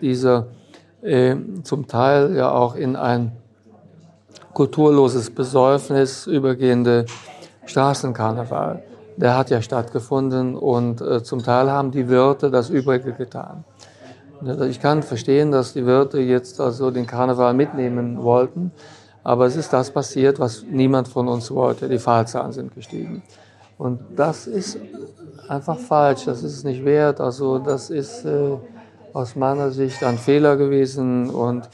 Dieser äh, zum Teil ja auch in ein kulturloses Besäufnis übergehende Straßenkarneval, der hat ja stattgefunden und äh, zum Teil haben die Wirte das Übrige getan. Ich kann verstehen, dass die Wirte jetzt also den Karneval mitnehmen wollten, aber es ist das passiert, was niemand von uns wollte. Die Fallzahlen sind gestiegen. Und das ist einfach falsch, das ist nicht wert. Also das ist äh, aus meiner Sicht ein Fehler gewesen und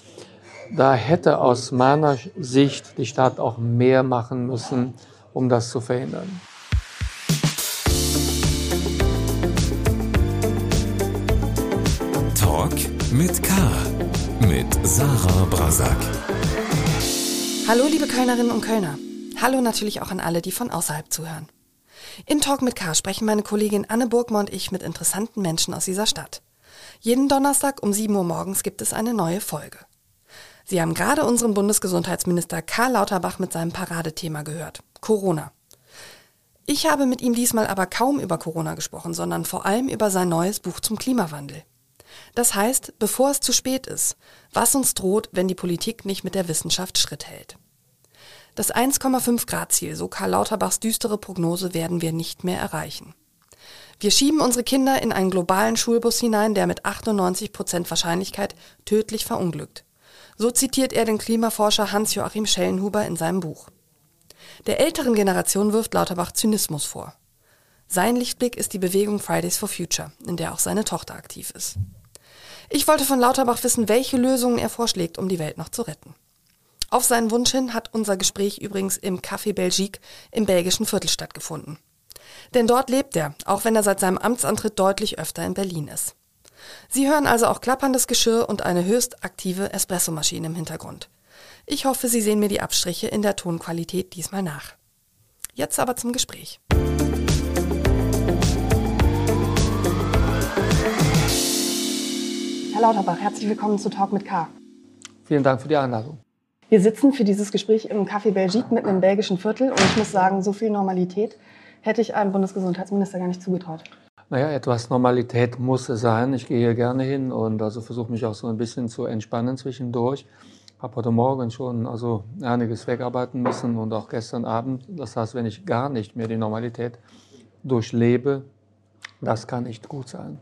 da hätte aus meiner Sicht die Stadt auch mehr machen müssen, um das zu verhindern. Talk mit K. Mit Sarah Brasak. Hallo, liebe Kölnerinnen und Kölner. Hallo natürlich auch an alle, die von außerhalb zuhören. In Talk mit K sprechen meine Kollegin Anne Burgmann und ich mit interessanten Menschen aus dieser Stadt. Jeden Donnerstag um 7 Uhr morgens gibt es eine neue Folge. Sie haben gerade unseren Bundesgesundheitsminister Karl Lauterbach mit seinem Paradethema gehört. Corona. Ich habe mit ihm diesmal aber kaum über Corona gesprochen, sondern vor allem über sein neues Buch zum Klimawandel. Das heißt, bevor es zu spät ist, was uns droht, wenn die Politik nicht mit der Wissenschaft Schritt hält. Das 1,5 Grad Ziel, so Karl Lauterbachs düstere Prognose, werden wir nicht mehr erreichen. Wir schieben unsere Kinder in einen globalen Schulbus hinein, der mit 98 Prozent Wahrscheinlichkeit tödlich verunglückt. So zitiert er den Klimaforscher Hans-Joachim Schellenhuber in seinem Buch. Der älteren Generation wirft Lauterbach Zynismus vor. Sein Lichtblick ist die Bewegung Fridays for Future, in der auch seine Tochter aktiv ist. Ich wollte von Lauterbach wissen, welche Lösungen er vorschlägt, um die Welt noch zu retten. Auf seinen Wunsch hin hat unser Gespräch übrigens im Café Belgique im belgischen Viertel stattgefunden. Denn dort lebt er, auch wenn er seit seinem Amtsantritt deutlich öfter in Berlin ist. Sie hören also auch klapperndes Geschirr und eine höchst aktive Espressomaschine im Hintergrund. Ich hoffe, Sie sehen mir die Abstriche in der Tonqualität diesmal nach. Jetzt aber zum Gespräch. Herr Lauterbach, herzlich willkommen zu Talk mit K. Vielen Dank für die Einladung. Wir sitzen für dieses Gespräch im Café Belgique mitten im belgischen Viertel und ich muss sagen, so viel Normalität hätte ich einem Bundesgesundheitsminister gar nicht zugetraut. Naja, etwas Normalität muss es sein. Ich gehe hier gerne hin und also versuche mich auch so ein bisschen zu entspannen zwischendurch. Habe heute Morgen schon also einiges wegarbeiten müssen und auch gestern Abend. Das heißt, wenn ich gar nicht mehr die Normalität durchlebe, das kann nicht gut sein.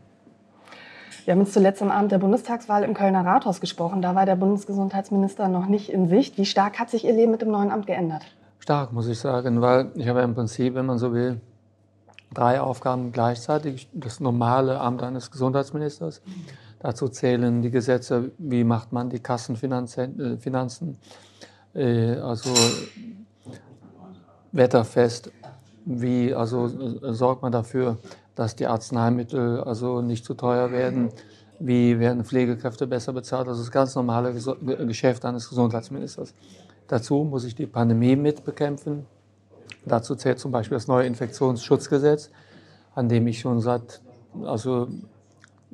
Wir haben uns zuletzt am Abend der Bundestagswahl im Kölner Rathaus gesprochen. Da war der Bundesgesundheitsminister noch nicht in Sicht. Wie stark hat sich Ihr Leben mit dem neuen Amt geändert? Stark, muss ich sagen, weil ich habe im Prinzip, wenn man so will, drei Aufgaben gleichzeitig. Das normale Amt eines Gesundheitsministers. Dazu zählen die Gesetze, wie macht man die Kassenfinanzen, äh, äh, also wetterfest, wie also äh, sorgt man dafür, dass die Arzneimittel also nicht zu teuer werden, wie werden Pflegekräfte besser bezahlt. Also das ganz normale Geschäft eines Gesundheitsministers. Dazu muss ich die Pandemie mitbekämpfen. Dazu zählt zum Beispiel das neue Infektionsschutzgesetz, an dem ich schon seit also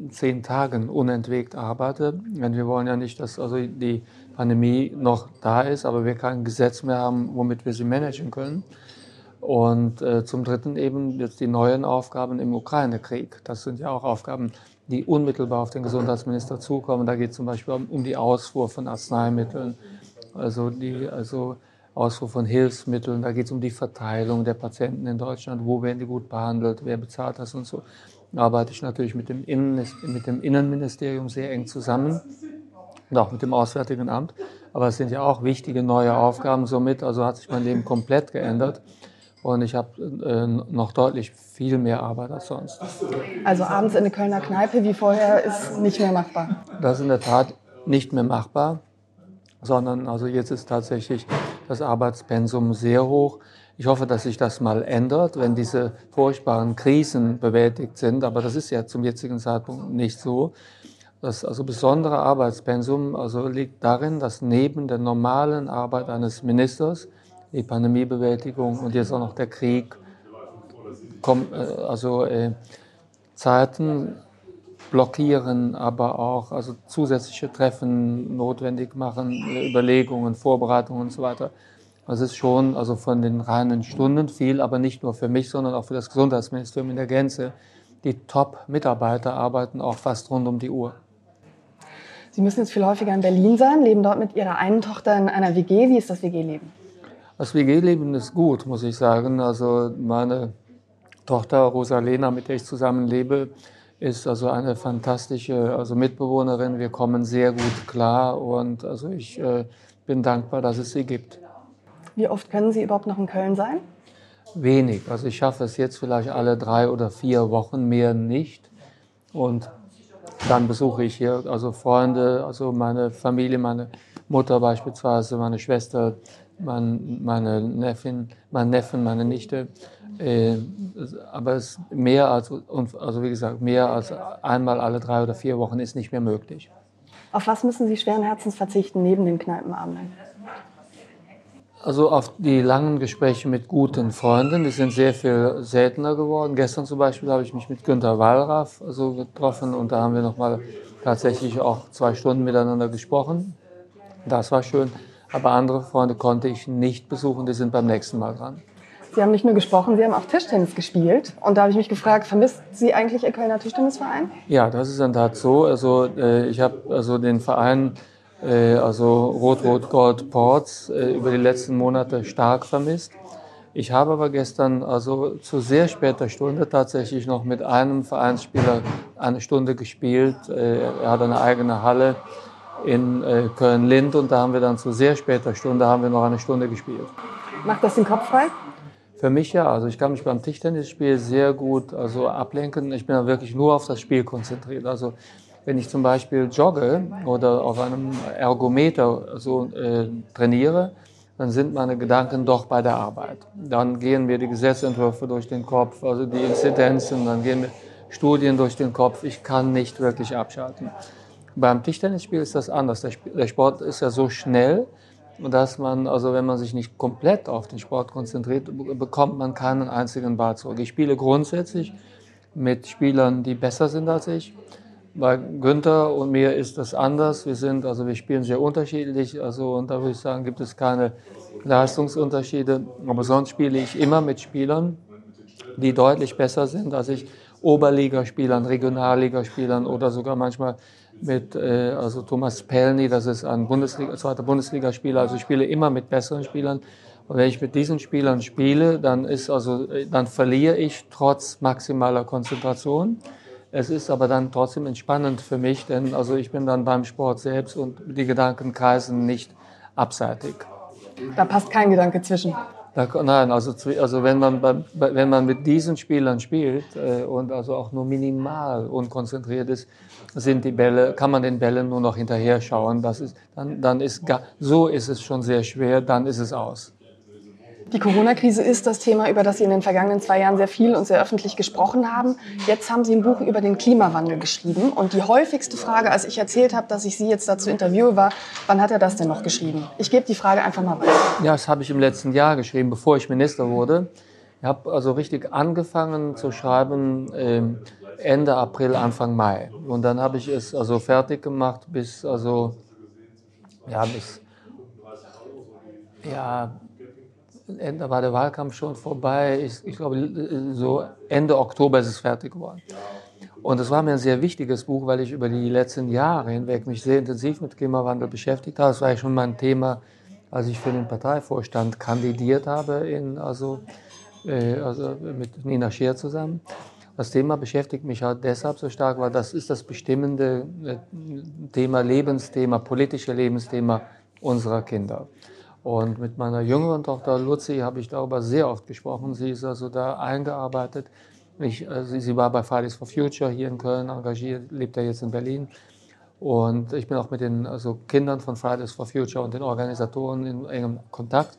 zehn Tagen unentwegt arbeite. Denn wir wollen ja nicht, dass also die Pandemie noch da ist, aber wir kein Gesetz mehr haben, womit wir sie managen können. Und äh, zum Dritten eben jetzt die neuen Aufgaben im Ukraine-Krieg. Das sind ja auch Aufgaben, die unmittelbar auf den Gesundheitsminister zukommen. Da geht es zum Beispiel um, um die Ausfuhr von Arzneimitteln, also die also Ausfuhr von Hilfsmitteln, da geht es um die Verteilung der Patienten in Deutschland, wo werden die gut behandelt, wer bezahlt das und so. Da arbeite ich natürlich mit dem, Innen, mit dem Innenministerium sehr eng zusammen und auch mit dem Auswärtigen Amt. Aber es sind ja auch wichtige neue Aufgaben somit, also hat sich mein Leben komplett geändert. Und ich habe äh, noch deutlich viel mehr Arbeit als sonst. Also abends in eine Kölner Kneipe wie vorher ist nicht mehr machbar? Das ist in der Tat nicht mehr machbar, sondern also jetzt ist tatsächlich das Arbeitspensum sehr hoch. Ich hoffe, dass sich das mal ändert, wenn diese furchtbaren Krisen bewältigt sind. Aber das ist ja zum jetzigen Zeitpunkt nicht so. Das also besondere Arbeitspensum also liegt darin, dass neben der normalen Arbeit eines Ministers die Pandemiebewältigung und jetzt auch noch der Krieg äh, also äh, Zeiten blockieren, aber auch also zusätzliche Treffen notwendig machen, Überlegungen, Vorbereitungen und so weiter. Das ist schon also von den reinen Stunden viel, aber nicht nur für mich, sondern auch für das Gesundheitsministerium in der Gänze. Die Top-Mitarbeiter arbeiten auch fast rund um die Uhr. Sie müssen jetzt viel häufiger in Berlin sein, leben dort mit Ihrer einen Tochter in einer WG. Wie ist das WG-Leben? Das WG-Leben ist gut, muss ich sagen. Also meine Tochter Rosalena, mit der ich zusammen lebe, ist also eine fantastische also Mitbewohnerin. Wir kommen sehr gut klar und also ich äh, bin dankbar, dass es sie gibt. Wie oft können Sie überhaupt noch in Köln sein? Wenig. Also ich schaffe es jetzt vielleicht alle drei oder vier Wochen, mehr nicht. Und dann besuche ich hier also Freunde, also meine Familie, meine Mutter beispielsweise, meine Schwester, mein, meine Neffin, mein Neffen, meine Nichte. Äh, aber es mehr als, also wie gesagt, mehr als einmal alle drei oder vier Wochen ist nicht mehr möglich. Auf was müssen Sie schweren Herzens verzichten neben den Kneipenabenden? Also auf die langen Gespräche mit guten Freunden, die sind sehr viel seltener geworden. Gestern zum Beispiel habe ich mich mit Günter Wallraff also getroffen und da haben wir nochmal tatsächlich auch zwei Stunden miteinander gesprochen. Das war schön. Aber andere Freunde konnte ich nicht besuchen, die sind beim nächsten Mal dran. Sie haben nicht nur gesprochen, Sie haben auch Tischtennis gespielt. Und da habe ich mich gefragt, vermisst Sie eigentlich Ihr Kölner Tischtennisverein? Ja, das ist in der Tat so. Also äh, ich habe also den Verein äh, also Rot-Rot-Gold Ports, äh, über die letzten Monate stark vermisst. Ich habe aber gestern also zu sehr später Stunde tatsächlich noch mit einem Vereinsspieler eine Stunde gespielt. Äh, er hat eine eigene Halle in Köln-Lind und da haben wir dann zu sehr später Stunde haben wir noch eine Stunde gespielt. Macht das den Kopf frei? Für mich ja. Also ich kann mich beim Tischtennisspiel sehr gut also ablenken. Ich bin da wirklich nur auf das Spiel konzentriert. Also wenn ich zum Beispiel jogge oder auf einem Ergometer so äh, trainiere, dann sind meine Gedanken doch bei der Arbeit. Dann gehen mir die Gesetzentwürfe durch den Kopf, also die Inzidenzen, dann gehen mir Studien durch den Kopf. Ich kann nicht wirklich abschalten. Beim Tischtennisspiel ist das anders. Der Sport ist ja so schnell, dass man, also wenn man sich nicht komplett auf den Sport konzentriert, bekommt man keinen einzigen Ball zurück. Ich spiele grundsätzlich mit Spielern, die besser sind als ich. Bei Günther und mir ist das anders. Wir sind, also wir spielen sehr unterschiedlich. Also, und da würde ich sagen, gibt es keine Leistungsunterschiede. Aber sonst spiele ich immer mit Spielern, die deutlich besser sind als ich. Oberligaspielern, Regionalligaspielern oder sogar manchmal mit äh, also Thomas Pelny, das ist ein Bundesliga, zweiter Bundesligaspieler. Also ich spiele immer mit besseren Spielern. Und wenn ich mit diesen Spielern spiele, dann ist also, dann verliere ich trotz maximaler Konzentration. Es ist aber dann trotzdem entspannend für mich, denn also ich bin dann beim Sport selbst und die Gedanken kreisen nicht abseitig. Da passt kein Gedanke zwischen. Da, nein, also, also wenn, man bei, wenn man mit diesen Spielern spielt äh, und also auch nur minimal unkonzentriert ist, sind die Bälle, kann man den Bällen nur noch hinterher schauen. Das ist, dann, dann ist gar, so ist es schon sehr schwer, dann ist es aus. Die Corona-Krise ist das Thema, über das Sie in den vergangenen zwei Jahren sehr viel und sehr öffentlich gesprochen haben. Jetzt haben Sie ein Buch über den Klimawandel geschrieben. Und die häufigste Frage, als ich erzählt habe, dass ich Sie jetzt dazu interviewe, war, wann hat er das denn noch geschrieben? Ich gebe die Frage einfach mal weiter. Ja, das habe ich im letzten Jahr geschrieben, bevor ich Minister wurde. Ich habe also richtig angefangen zu schreiben ähm, Ende April, Anfang Mai. Und dann habe ich es also fertig gemacht bis, also, ja, bis, ja, da war der Wahlkampf schon vorbei. Ich, ich, glaube, so Ende Oktober ist es fertig geworden. Und es war mir ein sehr wichtiges Buch, weil ich über die letzten Jahre hinweg mich sehr intensiv mit Klimawandel beschäftigt habe. Das war ja schon mein Thema, als ich für den Parteivorstand kandidiert habe, in, also, äh, also mit Nina Scheer zusammen. Das Thema beschäftigt mich halt deshalb so stark, weil das ist das bestimmende äh, Thema, Lebensthema, politische Lebensthema unserer Kinder. Und mit meiner jüngeren Tochter Luzi habe ich darüber sehr oft gesprochen. Sie ist also da eingearbeitet. Ich, also sie war bei Fridays for Future hier in Köln engagiert, lebt ja jetzt in Berlin. Und ich bin auch mit den also Kindern von Fridays for Future und den Organisatoren in engem Kontakt.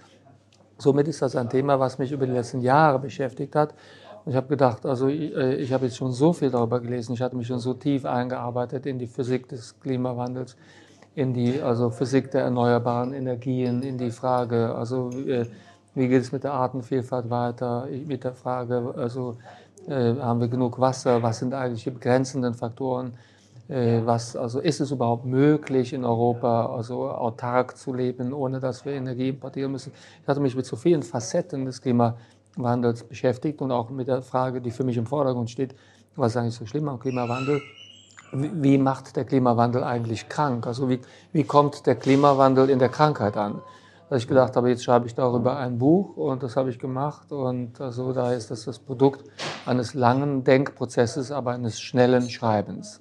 Somit ist das ein Thema, was mich über die letzten Jahre beschäftigt hat. Ich habe gedacht, also ich, äh, ich habe jetzt schon so viel darüber gelesen, ich hatte mich schon so tief eingearbeitet in die Physik des Klimawandels in die also Physik der erneuerbaren Energien, in die Frage, also äh, wie geht es mit der Artenvielfalt weiter, mit der Frage, also äh, haben wir genug Wasser, was sind eigentlich die begrenzenden Faktoren, was, also ist es überhaupt möglich in Europa, also autark zu leben, ohne dass wir Energie importieren müssen. Ich hatte mich mit so vielen Facetten des Klimawandels beschäftigt und auch mit der Frage, die für mich im Vordergrund steht, was ist eigentlich so schlimm am Klimawandel? wie macht der Klimawandel eigentlich krank? Also wie, wie kommt der Klimawandel in der Krankheit an? Dass ich gedacht habe, jetzt schreibe ich darüber ein Buch und das habe ich gemacht und also da ist das das Produkt eines langen Denkprozesses, aber eines schnellen Schreibens.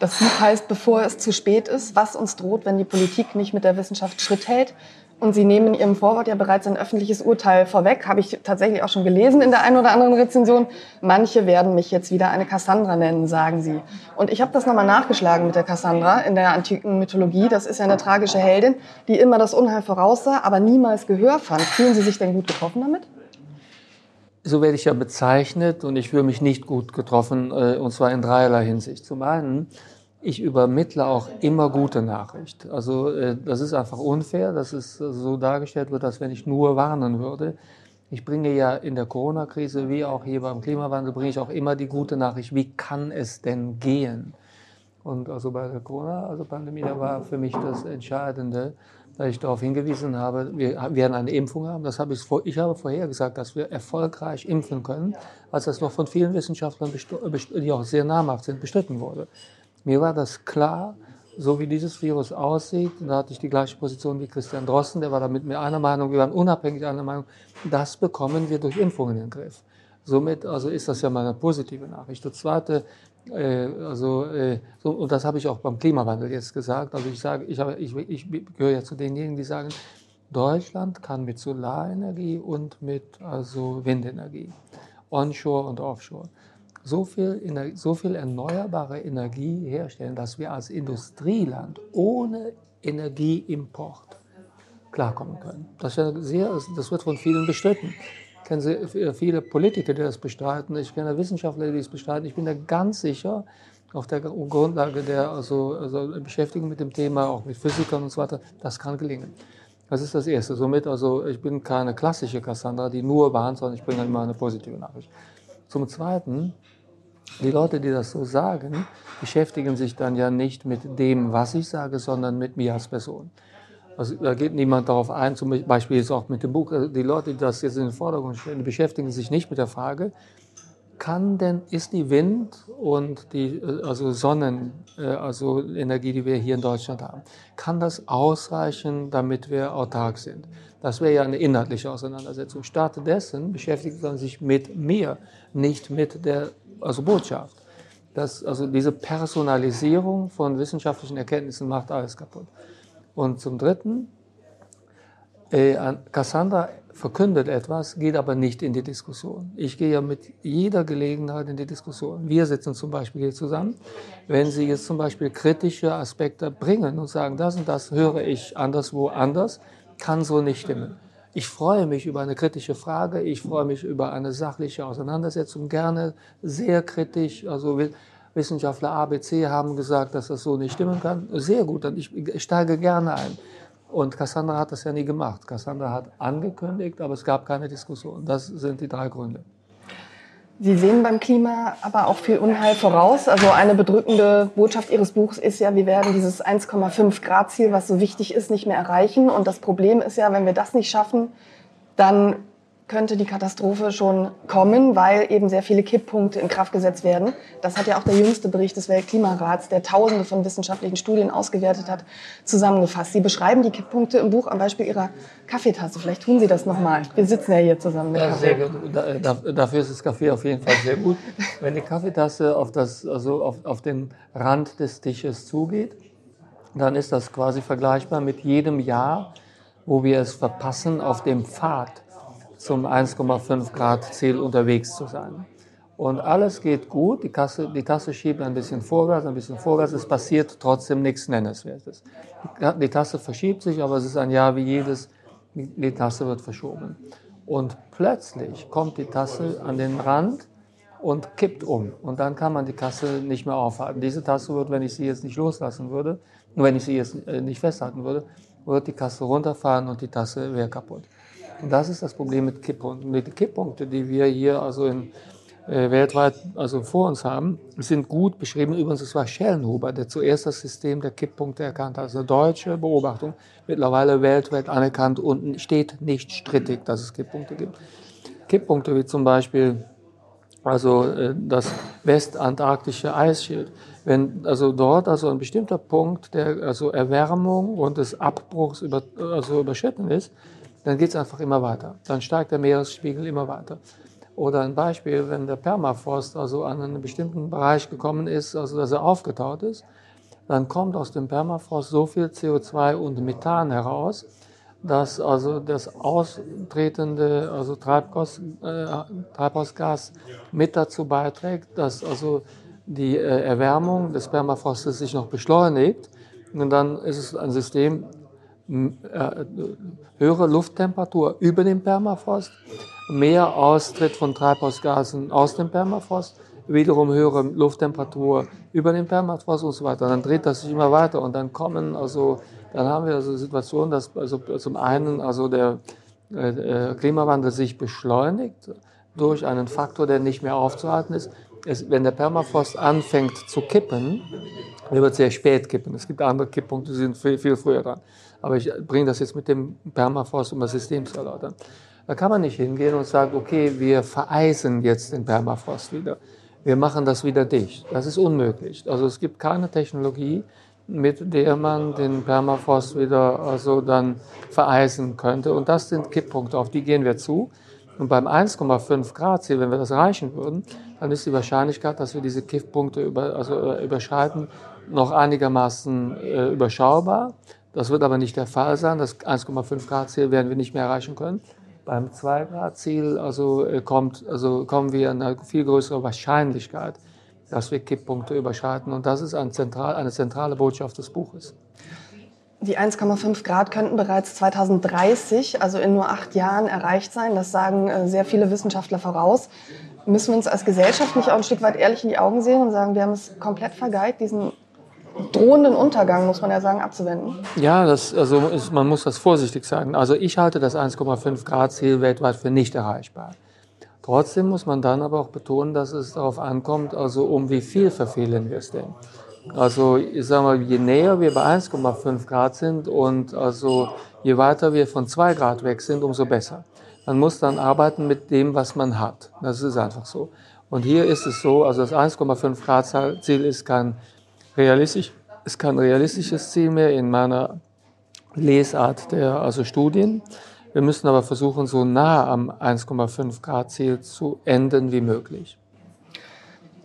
Das Buch heißt, bevor es zu spät ist, was uns droht, wenn die Politik nicht mit der Wissenschaft Schritt hält. Und Sie nehmen in Ihrem Vorwort ja bereits ein öffentliches Urteil vorweg, habe ich tatsächlich auch schon gelesen in der einen oder anderen Rezension. Manche werden mich jetzt wieder eine Cassandra nennen, sagen Sie. Und ich habe das nochmal nachgeschlagen mit der Cassandra in der antiken Mythologie. Das ist ja eine tragische Heldin, die immer das Unheil voraussah, aber niemals Gehör fand. Fühlen Sie sich denn gut getroffen damit? So werde ich ja bezeichnet und ich fühle mich nicht gut getroffen, äh, und zwar in dreierlei Hinsicht. Zum einen, ich übermittle auch immer gute Nachricht. Also äh, das ist einfach unfair, dass es so dargestellt wird, als wenn ich nur warnen würde. Ich bringe ja in der Corona-Krise wie auch hier beim Klimawandel bringe ich auch immer die gute Nachricht, wie kann es denn gehen? Und also bei der Corona-Pandemie, da war für mich das Entscheidende, dass ich darauf hingewiesen habe, wir werden eine Impfung haben. Das habe ich, vor, ich habe vorher gesagt, dass wir erfolgreich impfen können, als das noch von vielen Wissenschaftlern, die auch sehr namhaft sind, bestritten wurde. Mir war das klar, so wie dieses Virus aussieht, da hatte ich die gleiche Position wie Christian Drosten, der war da mit mir einer Meinung, wir waren unabhängig einer Meinung, das bekommen wir durch Impfungen in den Griff. Somit also ist das ja mal eine positive Nachricht. Das zweite, äh, also, äh, so, und das habe ich auch beim Klimawandel jetzt gesagt, also ich sage, ich, habe, ich, ich gehöre ja zu denjenigen, die sagen, Deutschland kann mit Solarenergie und mit also Windenergie, Onshore und Offshore, so viel, so viel erneuerbare Energie herstellen, dass wir als Industrieland ohne Energieimport klarkommen können. Das, ja sehr, das wird von vielen bestritten. Ich kenne viele Politiker, die das bestreiten. Ich kenne Wissenschaftler, die das bestreiten. Ich bin da ganz sicher, auf der Grundlage der also, also Beschäftigung mit dem Thema, auch mit Physikern und so weiter, das kann gelingen. Das ist das Erste. Somit, also ich bin keine klassische Cassandra, die nur warnt, sondern ich bringe immer eine positive Nachricht. Zum Zweiten, die Leute, die das so sagen, beschäftigen sich dann ja nicht mit dem, was ich sage, sondern mit mir als Person. Also da geht niemand darauf ein, zum Beispiel jetzt auch mit dem Buch. Also die Leute, die das jetzt in den Vordergrund stellen, beschäftigen sich nicht mit der Frage, kann denn, ist die Wind und die äh, also Sonnen, äh, also Energie, die wir hier in Deutschland haben, kann das ausreichen, damit wir autark sind? Das wäre ja eine inhaltliche Auseinandersetzung. Stattdessen beschäftigt man sich mit mir, nicht mit der also Botschaft. Das, also diese Personalisierung von wissenschaftlichen Erkenntnissen macht alles kaputt. Und zum Dritten, äh, Cassandra verkündet etwas, geht aber nicht in die Diskussion. Ich gehe ja mit jeder Gelegenheit in die Diskussion. Wir sitzen zum Beispiel hier zusammen. Wenn Sie jetzt zum Beispiel kritische Aspekte bringen und sagen, das und das höre ich anderswo anders, kann so nicht stimmen. Ich freue mich über eine kritische Frage, ich freue mich über eine sachliche Auseinandersetzung, gerne sehr kritisch. Also Wissenschaftler ABC haben gesagt, dass das so nicht stimmen kann. Sehr gut, dann ich steige gerne ein. Und Cassandra hat das ja nie gemacht. Cassandra hat angekündigt, aber es gab keine Diskussion. Das sind die drei Gründe. Sie sehen beim Klima aber auch viel Unheil voraus. Also eine bedrückende Botschaft Ihres Buchs ist ja, wir werden dieses 1,5 Grad Ziel, was so wichtig ist, nicht mehr erreichen. Und das Problem ist ja, wenn wir das nicht schaffen, dann könnte die Katastrophe schon kommen, weil eben sehr viele Kipppunkte in Kraft gesetzt werden. Das hat ja auch der jüngste Bericht des Weltklimarats, der tausende von wissenschaftlichen Studien ausgewertet hat, zusammengefasst. Sie beschreiben die Kipppunkte im Buch am Beispiel Ihrer Kaffeetasse. Vielleicht tun Sie das nochmal. Wir sitzen ja hier zusammen mit ja, Sehr gut. dafür ist das Kaffee auf jeden Fall sehr gut. Wenn die Kaffeetasse auf, das, also auf, auf den Rand des Tisches zugeht, dann ist das quasi vergleichbar mit jedem Jahr, wo wir es verpassen, auf dem Pfad zum 1,5 Grad Ziel unterwegs zu sein. Und alles geht gut, die, Kasse, die Tasse schiebt ein bisschen vorwärts, ein bisschen vorwärts, es passiert trotzdem nichts Nennenswertes. Die Tasse verschiebt sich, aber es ist ein Jahr wie jedes, die Tasse wird verschoben. Und plötzlich kommt die Tasse an den Rand und kippt um. Und dann kann man die Tasse nicht mehr aufhalten. Diese Tasse wird, wenn ich sie jetzt nicht loslassen würde, wenn ich sie jetzt äh, nicht festhalten würde, wird die Tasse runterfahren und die Tasse wäre kaputt. Und das ist das Problem mit Kipppunkten. Die Kipppunkte, die wir hier also in, äh, weltweit also vor uns haben, sind gut beschrieben. Übrigens, es war Schellenhuber, der zuerst das System der Kipppunkte erkannt hat. Also deutsche Beobachtung, mittlerweile weltweit anerkannt und steht nicht strittig, dass es Kipppunkte gibt. Kipppunkte wie zum Beispiel also äh, das westantarktische Eisschild Wenn also dort also ein bestimmter Punkt der also Erwärmung und des Abbruchs über, also überschritten ist, dann geht es einfach immer weiter. Dann steigt der Meeresspiegel immer weiter. Oder ein Beispiel, wenn der Permafrost also an einen bestimmten Bereich gekommen ist, also dass er aufgetaut ist, dann kommt aus dem Permafrost so viel CO2 und Methan heraus, dass also das austretende also Treibgas, äh, Treibhausgas mit dazu beiträgt, dass also die äh, Erwärmung des Permafrostes sich noch beschleunigt. Und dann ist es ein System, äh, höhere Lufttemperatur über dem Permafrost, mehr Austritt von Treibhausgasen aus dem Permafrost, wiederum höhere Lufttemperatur über dem Permafrost und so weiter. Dann dreht das sich immer weiter und dann kommen also, dann haben wir also Situationen, dass also zum einen also der äh, äh, Klimawandel sich beschleunigt durch einen Faktor, der nicht mehr aufzuhalten ist. Es, wenn der Permafrost anfängt zu kippen, der wird sehr spät kippen. Es gibt andere Kipppunkte, die sind viel, viel früher dran. Aber ich bringe das jetzt mit dem Permafrost, um das System zu erläutern. Da kann man nicht hingehen und sagen, okay, wir vereisen jetzt den Permafrost wieder. Wir machen das wieder dicht. Das ist unmöglich. Also es gibt keine Technologie, mit der man den Permafrost wieder also dann vereisen könnte. Und das sind Kipppunkte, auf die gehen wir zu. Und beim 1,5 Grad Ziel, wenn wir das erreichen würden, dann ist die Wahrscheinlichkeit, dass wir diese Kipppunkte über, also äh, überschreiten, noch einigermaßen äh, überschaubar. Das wird aber nicht der Fall sein. Das 1,5 Grad Ziel werden wir nicht mehr erreichen können. Beim 2 Grad Ziel also, äh, kommt, also kommen wir an eine viel größere Wahrscheinlichkeit, dass wir Kipppunkte überschreiten. Und das ist ein zentral, eine zentrale Botschaft des Buches. Die 1,5 Grad könnten bereits 2030, also in nur acht Jahren, erreicht sein. Das sagen äh, sehr viele Wissenschaftler voraus. Müssen wir uns als Gesellschaft nicht auch ein Stück weit ehrlich in die Augen sehen und sagen, wir haben es komplett vergeigt, diesen drohenden Untergang, muss man ja sagen, abzuwenden? Ja, das, also ist, man muss das vorsichtig sagen. Also ich halte das 1,5 Grad Ziel weltweit für nicht erreichbar. Trotzdem muss man dann aber auch betonen, dass es darauf ankommt, also um wie viel verfehlen wir es denn. Also ich sage mal, je näher wir bei 1,5 Grad sind und also je weiter wir von 2 Grad weg sind, umso besser. Man muss dann arbeiten mit dem, was man hat. Das ist einfach so. Und hier ist es so, also das 1,5 Grad Ziel ist kein realistisch, ist kein realistisches Ziel mehr in meiner Lesart der also Studien. Wir müssen aber versuchen, so nah am 1,5 Grad Ziel zu enden wie möglich.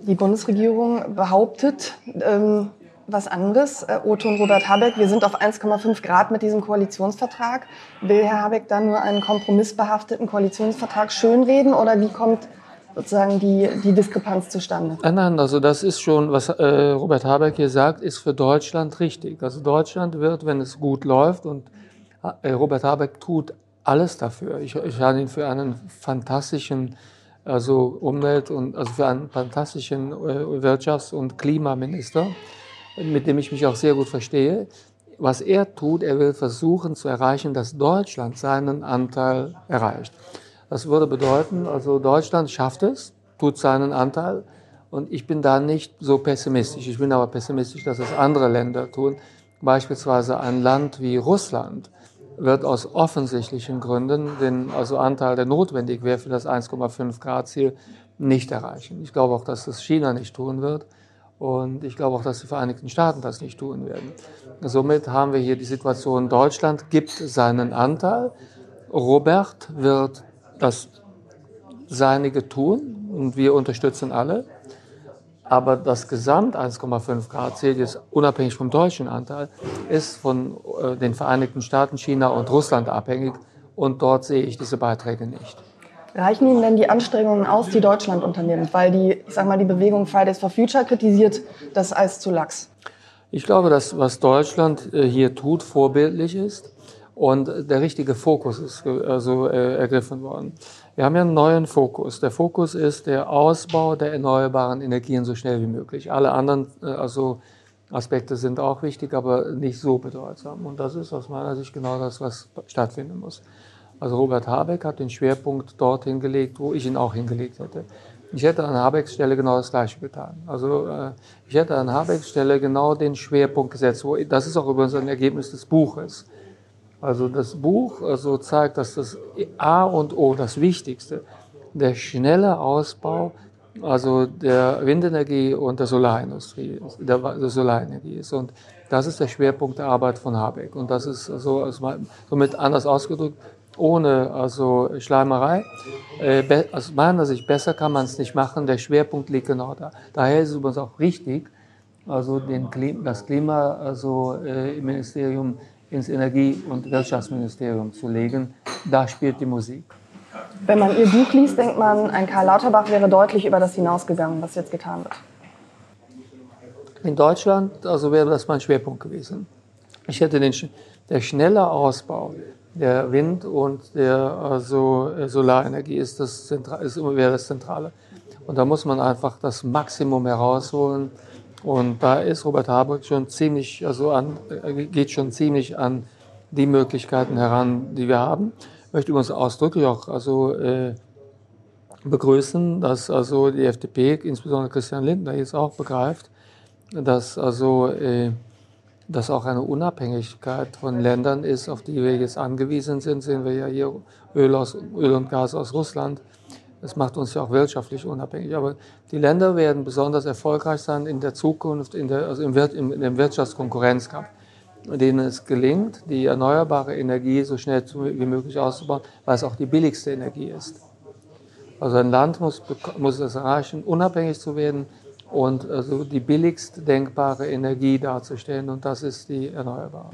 Die Bundesregierung behauptet ähm, was anderes. Äh, Otto und Robert Habeck, wir sind auf 1,5 Grad mit diesem Koalitionsvertrag. Will Herr Habeck dann nur einen kompromissbehafteten Koalitionsvertrag schönreden oder wie kommt sozusagen die, die Diskrepanz zustande? Nein, nein, also das ist schon, was äh, Robert Habeck hier sagt, ist für Deutschland richtig. Also Deutschland wird, wenn es gut läuft und äh, Robert Habeck tut alles dafür. Ich, ich halte ihn für einen fantastischen also Umwelt- und also für einen fantastischen äh, Wirtschafts- und Klimaminister, mit dem ich mich auch sehr gut verstehe. Was er tut, er will versuchen zu erreichen, dass Deutschland seinen Anteil erreicht. Das würde bedeuten, also Deutschland schafft es, tut seinen Anteil und ich bin da nicht so pessimistisch. Ich bin aber pessimistisch, dass es andere Länder tun. Beispielsweise ein Land wie Russland wird aus offensichtlichen Gründen den also Anteil, der notwendig wäre für das 1,5 Grad Ziel, nicht erreichen. Ich glaube auch, dass das China nicht tun wird. Und ich glaube auch, dass die Vereinigten Staaten das nicht tun werden. Somit haben wir hier die Situation, Deutschland gibt seinen Anteil. Robert wird das Seinige tun und wir unterstützen alle. Aber das Gesamt 1,5 Grad jetzt unabhängig vom deutschen Anteil, ist von äh, den Vereinigten Staaten, China und Russland abhängig. Und dort sehe ich diese Beiträge nicht. Reichen Ihnen denn die Anstrengungen aus, die Deutschland unternimmt? Weil die, ich sag mal, die Bewegung Fridays for Future kritisiert das als zu lax. Ich glaube, dass was Deutschland äh, hier tut, vorbildlich ist und der richtige Fokus ist also, ergriffen worden. Wir haben ja einen neuen Fokus. Der Fokus ist der Ausbau der erneuerbaren Energien so schnell wie möglich. Alle anderen äh, also Aspekte sind auch wichtig, aber nicht so bedeutsam. Und das ist aus meiner Sicht genau das, was stattfinden muss. Also Robert Habeck hat den Schwerpunkt dort hingelegt, wo ich ihn auch hingelegt hätte. Ich hätte an Habecks Stelle genau das Gleiche getan. Also äh, ich hätte an Habecks Stelle genau den Schwerpunkt gesetzt. Wo, das ist auch übrigens ein Ergebnis des Buches. Also das Buch also zeigt, dass das A und O, das Wichtigste, der schnelle Ausbau also der Windenergie und der Solarindustrie, der, der Solarenergie ist. Und das ist der Schwerpunkt der Arbeit von Habeck. Und das ist so, also somit anders ausgedrückt, ohne also Schleimerei. Äh, aus meiner Sicht besser kann man es nicht machen. Der Schwerpunkt liegt genau da. Daher ist es übrigens auch richtig, also den Klima, das Klima also äh, im Ministerium ins Energie- und Wirtschaftsministerium zu legen. Da spielt die Musik. Wenn man Ihr Buch liest, denkt man, ein Karl Lauterbach wäre deutlich über das hinausgegangen, was jetzt getan wird. In Deutschland also wäre das mein Schwerpunkt gewesen. Ich hätte den, der schnelle Ausbau der Wind- und der also äh, Solarenergie ist das, ist immer wäre das Zentrale. Und da muss man einfach das Maximum herausholen. Und da ist Robert Habeck schon ziemlich, also an, äh, geht schon ziemlich an die Möglichkeiten heran, die wir haben. Ich möchte übrigens ausdrücklich auch also, äh, begrüßen, dass also die FDP, insbesondere Christian Lindner, jetzt auch begreift, dass also äh, dass auch eine Unabhängigkeit von Ländern ist, auf die wir jetzt angewiesen sind. Sehen wir ja hier Öl, aus, Öl und Gas aus Russland. Das macht uns ja auch wirtschaftlich unabhängig. Aber die Länder werden besonders erfolgreich sein in der Zukunft, in, der, also im, im, im Wirtschaftskonkurrenzkampf, denen es gelingt, die erneuerbare Energie so schnell wie möglich auszubauen, weil es auch die billigste Energie ist. Also ein Land muss, muss es erreichen, unabhängig zu werden und also die billigst denkbare Energie darzustellen und das ist die erneuerbare.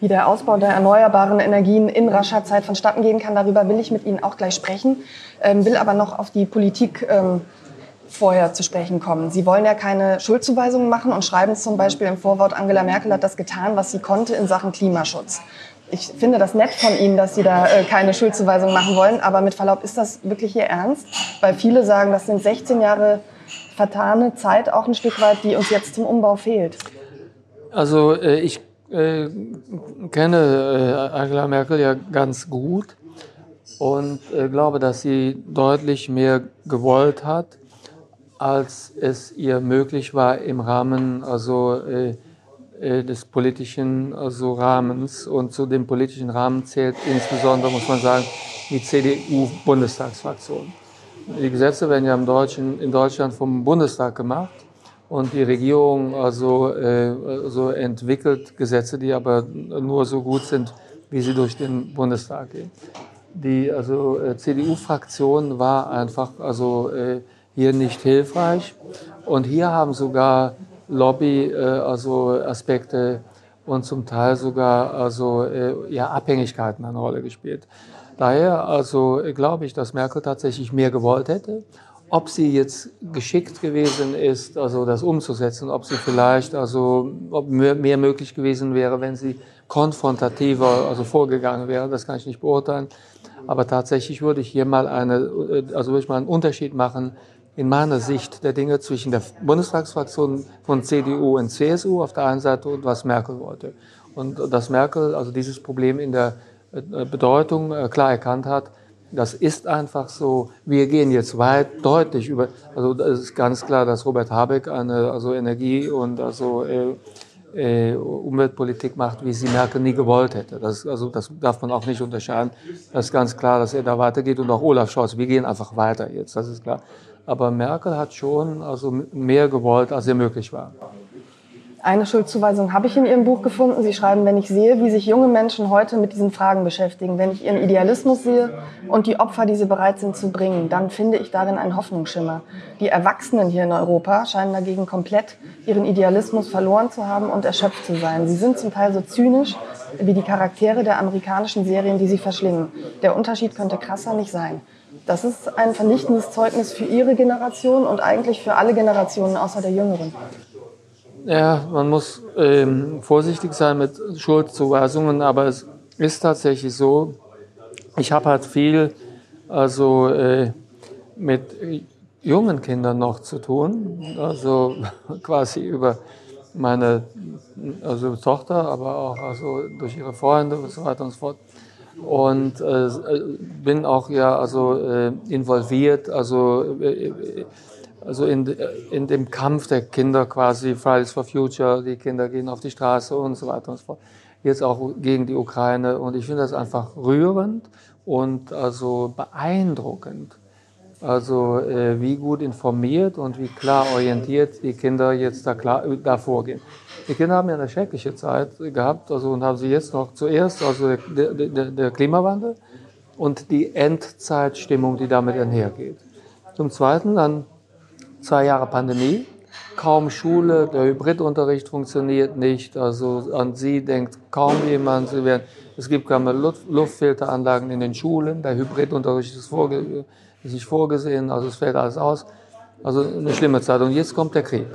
Wie der Ausbau der erneuerbaren Energien in rascher Zeit vonstatten gehen kann, darüber will ich mit Ihnen auch gleich sprechen, ähm, will aber noch auf die Politik ähm, vorher zu sprechen kommen. Sie wollen ja keine Schuldzuweisungen machen und schreiben zum Beispiel im Vorwort, Angela Merkel hat das getan, was sie konnte in Sachen Klimaschutz. Ich finde das nett von Ihnen, dass Sie da äh, keine Schuldzuweisung machen wollen, aber mit Verlaub, ist das wirklich Ihr Ernst? Weil viele sagen, das sind 16 Jahre vertane Zeit auch ein Stück weit, die uns jetzt zum Umbau fehlt? Also äh, ich äh, kenne äh, Angela Merkel ja ganz gut und äh, glaube, dass sie deutlich mehr gewollt hat, als es ihr möglich war im Rahmen also äh, des politischen also Rahmens und zu dem politischen Rahmen zählt insbesondere muss man sagen die CDU-Bundestagsfraktion. Die Gesetze werden ja im Deutschen, in Deutschland vom Bundestag gemacht und die Regierung also, äh, so entwickelt Gesetze, die aber nur so gut sind, wie sie durch den Bundestag gehen. Die also, äh, CDU-Fraktion war einfach also, äh, hier nicht hilfreich und hier haben sogar Lobby äh, also Aspekte und zum Teil sogar also, äh, ja, Abhängigkeiten eine Rolle gespielt. Daher also glaube ich, dass Merkel tatsächlich mehr gewollt hätte. Ob sie jetzt geschickt gewesen ist, also das umzusetzen, ob sie vielleicht also ob mehr, möglich gewesen wäre, wenn sie konfrontativer also vorgegangen wäre, das kann ich nicht beurteilen. Aber tatsächlich würde ich hier mal eine, also würde ich mal einen Unterschied machen in meiner Sicht der Dinge zwischen der Bundestagsfraktion von CDU und CSU auf der einen Seite und was Merkel wollte. Und dass Merkel also dieses Problem in der äh, Bedeutung äh, klar erkannt hat. Das ist einfach so. Wir gehen jetzt weit deutlich über. Also es ist ganz klar, dass Robert Habeck eine also Energie und also äh, äh, Umweltpolitik macht, wie sie Merkel nie gewollt hätte. Das, also das darf man auch nicht unterscheiden. Das ist ganz klar, dass er da weitergeht und auch Olaf Scholz. Wir gehen einfach weiter jetzt. Das ist klar. Aber Merkel hat schon also mehr gewollt, als ihr möglich war. Eine Schuldzuweisung habe ich in Ihrem Buch gefunden. Sie schreiben, wenn ich sehe, wie sich junge Menschen heute mit diesen Fragen beschäftigen, wenn ich ihren Idealismus sehe und die Opfer, die sie bereit sind zu bringen, dann finde ich darin einen Hoffnungsschimmer. Die Erwachsenen hier in Europa scheinen dagegen komplett ihren Idealismus verloren zu haben und erschöpft zu sein. Sie sind zum Teil so zynisch wie die Charaktere der amerikanischen Serien, die sie verschlingen. Der Unterschied könnte krasser nicht sein. Das ist ein vernichtendes Zeugnis für Ihre Generation und eigentlich für alle Generationen außer der jüngeren. Ja, man muss ähm, vorsichtig sein mit Schuldzuweisungen, aber es ist tatsächlich so, ich habe halt viel also äh, mit jungen Kindern noch zu tun, also quasi über meine also Tochter, aber auch also durch ihre Freunde und so weiter und so fort. Und äh, bin auch ja also äh, involviert, also äh, also in, in dem Kampf der Kinder quasi, Fridays for Future, die Kinder gehen auf die Straße und so weiter und so fort. Jetzt auch gegen die Ukraine. Und ich finde das einfach rührend und also beeindruckend, Also äh, wie gut informiert und wie klar orientiert die Kinder jetzt da, klar, da vorgehen. Die Kinder haben ja eine schreckliche Zeit gehabt also, und haben sie jetzt noch zuerst, also der, der, der Klimawandel und die Endzeitstimmung, die damit einhergeht. Zum Zweiten dann zwei Jahre Pandemie, kaum Schule, der Hybridunterricht funktioniert nicht, also an sie denkt kaum jemand, sie werden, es gibt keine Luftfilteranlagen in den Schulen, der Hybridunterricht ist vorge ist nicht vorgesehen, also es fällt alles aus. Also eine schlimme Zeit. Und jetzt kommt der Krieg.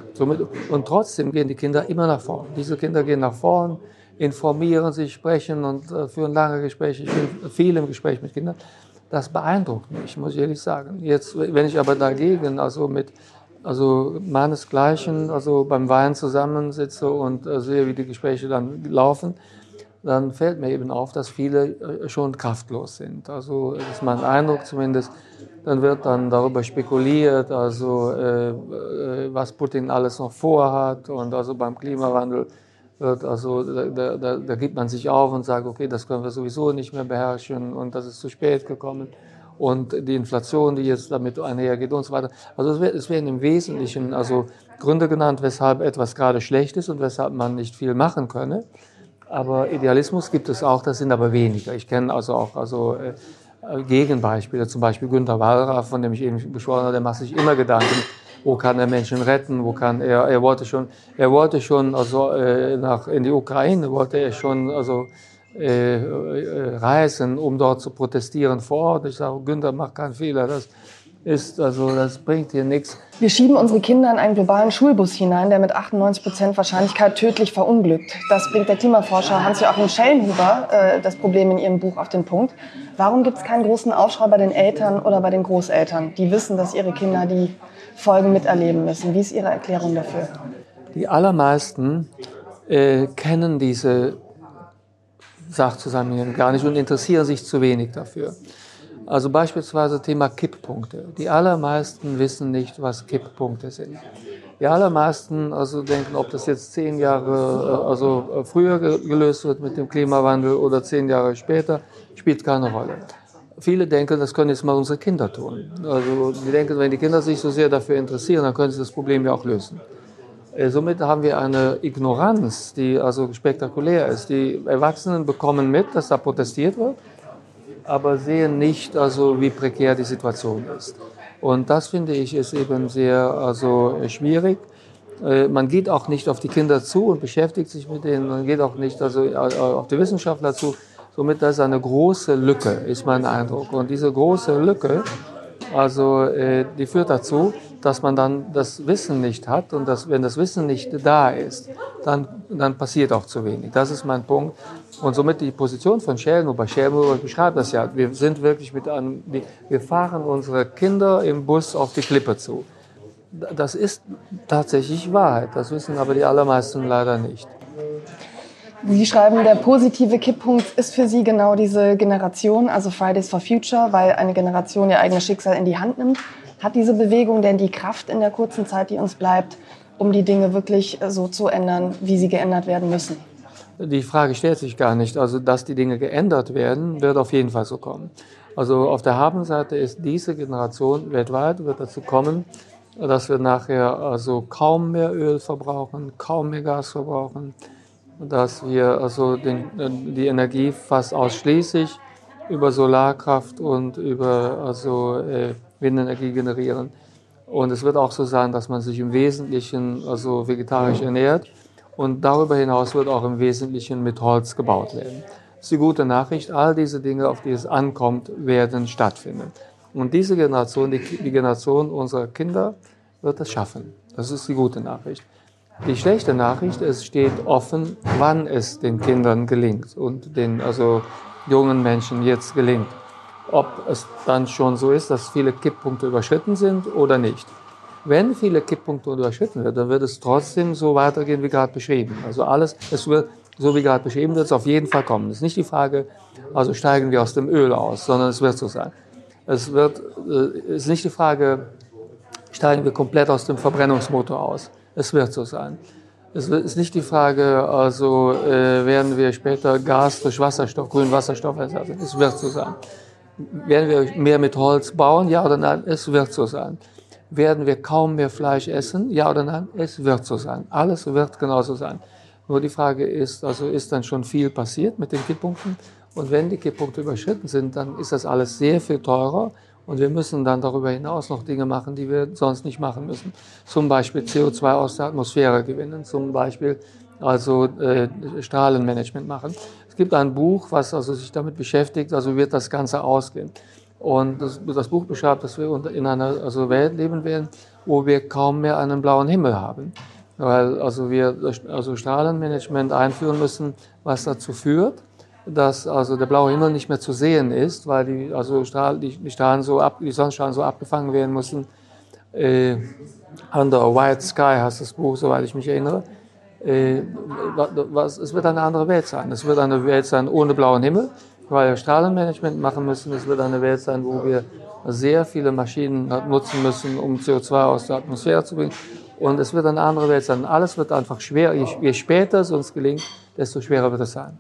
Und trotzdem gehen die Kinder immer nach vorn. Diese Kinder gehen nach vorn, informieren sich, sprechen und äh, führen lange Gespräche. Ich bin viel im Gespräch mit Kindern. Das beeindruckt mich, muss ich ehrlich sagen. Jetzt, wenn ich aber dagegen, also mit also meinesgleichen, also beim Wein zusammensitze und äh, sehe, wie die Gespräche dann laufen, dann fällt mir eben auf, dass viele äh, schon kraftlos sind. Also das ist mein Eindruck zumindest. Dann wird dann darüber spekuliert, also äh, äh, was Putin alles noch vorhat und also beim Klimawandel wird also da, da, da, gibt man sich auf und sagt, okay, das können wir sowieso nicht mehr beherrschen und das ist zu spät gekommen und die Inflation, die jetzt damit einhergeht und so weiter. Also es, werden im Wesentlichen also Gründe genannt, weshalb etwas gerade schlecht ist und weshalb man nicht viel machen könne. Aber Idealismus gibt es auch, das sind aber weniger. Ich kenne also auch also, äh, Gegenbeispiele, zum Beispiel Günter Wallraff, von dem ich eben besprochen habe, der macht sich immer Gedanken, wo kann er Menschen retten, wo kann er, er wollte schon, er wollte schon also, äh, nach, in die Ukraine, wollte er schon also, äh, äh, reisen, um dort zu protestieren vor Ort. Ich sage, Günther, mach keinen Fehler, das ist, also das bringt hier nichts. Wir schieben unsere Kinder in einen globalen Schulbus hinein, der mit 98 Prozent Wahrscheinlichkeit tödlich verunglückt. Das bringt der Klimaforscher Hans-Joachim Schellenhuber äh, das Problem in ihrem Buch auf den Punkt. Warum gibt es keinen großen Aufschrei bei den Eltern oder bei den Großeltern, die wissen, dass ihre Kinder die Folgen miterleben müssen? Wie ist Ihre Erklärung dafür? Die allermeisten äh, kennen diese Sachzusammenhänge gar nicht und interessieren sich zu wenig dafür. Also beispielsweise Thema Kipppunkte. Die allermeisten wissen nicht, was Kipppunkte sind. Die allermeisten also denken, ob das jetzt zehn Jahre äh, also äh, früher gelöst wird mit dem Klimawandel oder zehn Jahre später, spielt keine Rolle. Viele denken, das können jetzt mal unsere Kinder tun. Also die denken, wenn die Kinder sich so sehr dafür interessieren, dann können sie das Problem ja auch lösen. Äh, somit haben wir eine Ignoranz, die also spektakulär ist. Die Erwachsenen bekommen mit, dass da protestiert wird aber sehen nicht, also wie prekär die Situation ist. Und das finde ich ist eben sehr also schwierig. Äh, man geht auch nicht auf die Kinder zu und beschäftigt sich mit denen. Man geht auch nicht also äh, auf die Wissenschaftler zu. Somit das ist eine große Lücke, ist mein Eindruck. Und diese große Lücke, also äh, die führt dazu, dass man dann das Wissen nicht hat und dass, wenn das Wissen nicht da ist, dann, dann passiert auch zu wenig. Das ist mein Punkt. Und somit die Position von Schellenhuber, Schellenhuber beschreibt das ja, wir sind wirklich mit einem, wir fahren unsere Kinder im Bus auf die Klippe zu. Das ist tatsächlich Wahrheit, das wissen aber die allermeisten leider nicht. Sie schreiben, der positive Kipppunkt ist für Sie genau diese Generation, also Fridays for Future, weil eine Generation ihr eigenes Schicksal in die Hand nimmt. Hat diese Bewegung denn die Kraft in der kurzen Zeit, die uns bleibt, um die Dinge wirklich so zu ändern, wie sie geändert werden müssen? Die Frage stellt sich gar nicht. Also, dass die Dinge geändert werden, wird auf jeden Fall so kommen. Also auf der Habenseite ist diese Generation weltweit wird dazu kommen, dass wir nachher also kaum mehr Öl verbrauchen, kaum mehr Gas verbrauchen, dass wir also den, die Energie fast ausschließlich über Solarkraft und über also äh, Windenergie generieren. Und es wird auch so sein, dass man sich im Wesentlichen also vegetarisch ernährt. Und darüber hinaus wird auch im Wesentlichen mit Holz gebaut werden. Das ist die gute Nachricht. All diese Dinge, auf die es ankommt, werden stattfinden. Und diese Generation, die, die Generation unserer Kinder, wird es schaffen. Das ist die gute Nachricht. Die schlechte Nachricht, es steht offen, wann es den Kindern gelingt und den also jungen Menschen jetzt gelingt ob es dann schon so ist, dass viele Kipppunkte überschritten sind oder nicht. Wenn viele Kipppunkte überschritten werden, dann wird es trotzdem so weitergehen, wie gerade beschrieben. Also alles, es wird, so wie gerade beschrieben, wird es auf jeden Fall kommen. Es ist nicht die Frage, also steigen wir aus dem Öl aus, sondern es wird so sein. Es wird, äh, es ist nicht die Frage, steigen wir komplett aus dem Verbrennungsmotor aus. Es wird so sein. Es ist nicht die Frage, also äh, werden wir später Gas durch Wasserstoff, grünen Wasserstoff ersetzen. Es wird so sein. Werden wir mehr mit Holz bauen? Ja oder nein? Es wird so sein. Werden wir kaum mehr Fleisch essen? Ja oder nein? Es wird so sein. Alles wird genauso sein. Nur die Frage ist, also ist dann schon viel passiert mit den Kipppunkten? Und wenn die Kipppunkte überschritten sind, dann ist das alles sehr viel teurer und wir müssen dann darüber hinaus noch Dinge machen, die wir sonst nicht machen müssen. Zum Beispiel CO2 aus der Atmosphäre gewinnen, zum Beispiel also äh, Strahlenmanagement machen. Gibt ein Buch, was also sich damit beschäftigt, also wird das Ganze ausgehen. Und das, das Buch beschreibt, dass wir in einer also Welt leben werden, wo wir kaum mehr einen blauen Himmel haben. Weil also wir also Strahlenmanagement einführen müssen, was dazu führt, dass also der blaue Himmel nicht mehr zu sehen ist, weil die, also Strahl, die, die, Strahlen so ab, die Sonnenstrahlen so abgefangen werden müssen. Äh, Under a White Sky heißt das Buch, soweit ich mich erinnere. Äh, was, es wird eine andere Welt sein. Es wird eine Welt sein ohne blauen Himmel, weil wir Strahlenmanagement machen müssen. Es wird eine Welt sein, wo wir sehr viele Maschinen nutzen müssen, um CO2 aus der Atmosphäre zu bringen. Und es wird eine andere Welt sein. Alles wird einfach schwer. Je, je später es uns gelingt, desto schwerer wird es sein.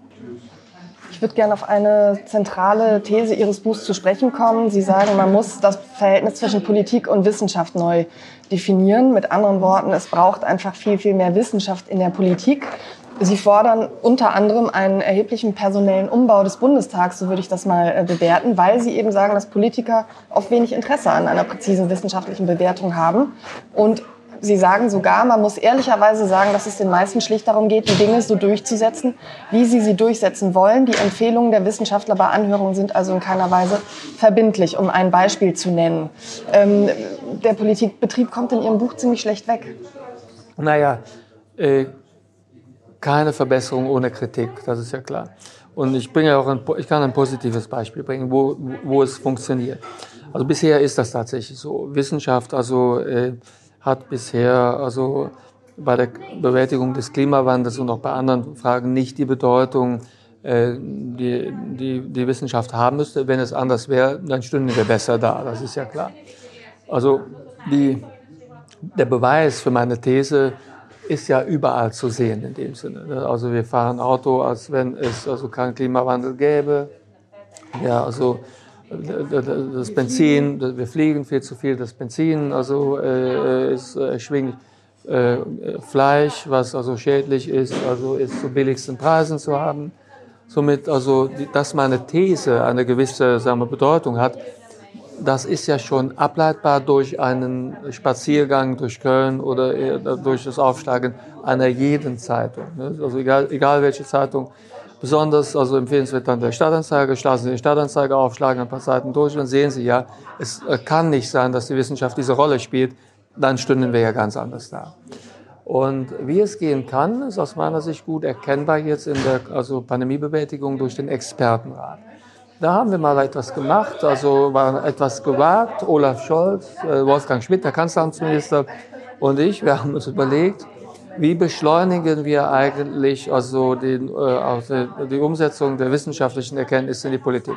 Ich würde gerne auf eine zentrale These Ihres Buchs zu sprechen kommen. Sie sagen, man muss das Verhältnis zwischen Politik und Wissenschaft neu definieren. Mit anderen Worten, es braucht einfach viel, viel mehr Wissenschaft in der Politik. Sie fordern unter anderem einen erheblichen personellen Umbau des Bundestags, so würde ich das mal äh, bewerten, weil Sie eben sagen, dass Politiker oft wenig Interesse an einer präzisen wissenschaftlichen Bewertung haben. Und Sie sagen sogar, man muss ehrlicherweise sagen, dass es den meisten schlicht darum geht, die Dinge so durchzusetzen, wie sie sie durchsetzen wollen. Die Empfehlungen der Wissenschaftler bei Anhörungen sind also in keiner Weise verbindlich, um ein Beispiel zu nennen. Ähm, der Politikbetrieb kommt in Ihrem Buch ziemlich schlecht weg. Naja, äh, keine Verbesserung ohne Kritik, das ist ja klar. Und ich, bringe auch ein, ich kann ein positives Beispiel bringen, wo, wo es funktioniert. Also bisher ist das tatsächlich so. Wissenschaft, also äh, hat bisher also bei der Bewältigung des Klimawandels und auch bei anderen Fragen nicht die Bedeutung, äh, die, die die Wissenschaft haben müsste. Wenn es anders wäre, dann stünden wir besser da, das ist ja klar. Also die, der Beweis für meine These ist ja überall zu sehen in dem Sinne. Also wir fahren Auto, als wenn es also keinen Klimawandel gäbe. Ja, also das Benzin, wir fliegen viel zu viel, das Benzin also äh, ist erschwinglich. Äh, Fleisch, was also schädlich ist, also ist zu billigsten Preisen zu haben. Somit also, dass meine These eine gewisse sagen wir, Bedeutung hat, das ist ja schon ableitbar durch einen Spaziergang durch Köln oder äh, durch das Aufschlagen einer jeden Zeitung. Ne? Also egal, egal welche Zeitung, Besonders also empfehlenswert dann der Stadtanzeiger. Schlagen Sie den Stadtanzeiger auf, schlagen ein paar Seiten durch und sehen Sie ja, es äh, kann nicht sein, dass die Wissenschaft diese Rolle spielt. Dann stünden wir ja ganz anders da. Und wie es gehen kann, ist aus meiner Sicht gut erkennbar jetzt in der also Pandemiebewältigung durch den Expertenrat. Da haben wir mal etwas gemacht, also war etwas gewagt. Olaf Scholz, äh, Wolfgang Schmidt, der Kanzleramtsminister und ich, wir haben uns überlegt, wie beschleunigen wir eigentlich also, den, äh, die Umsetzung der wissenschaftlichen Erkenntnisse in die Politik?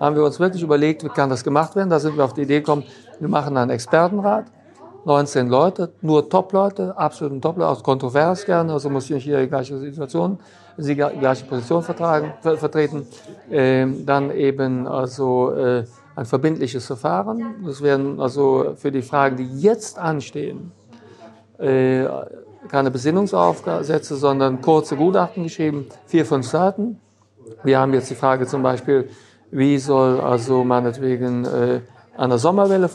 Haben wir uns wirklich überlegt, wie kann das gemacht werden? Da sind wir auf die Idee gekommen, wir machen einen Expertenrat, 19 Leute, nur Top-Leute, absoluten Top-Leute, auch kontrovers gerne, also muss ich nicht jeder die gleiche Situation, die gleiche Position vertragen, ver vertreten. Ähm, dann eben also äh, ein verbindliches Verfahren. Das werden also für die Fragen, die jetzt anstehen, äh, keine Besinnungsaufsätze, sondern kurze Gutachten geschrieben, vier, fünf Seiten. Wir haben jetzt die Frage zum Beispiel, wie soll also meinetwegen äh, eine Sommerwelle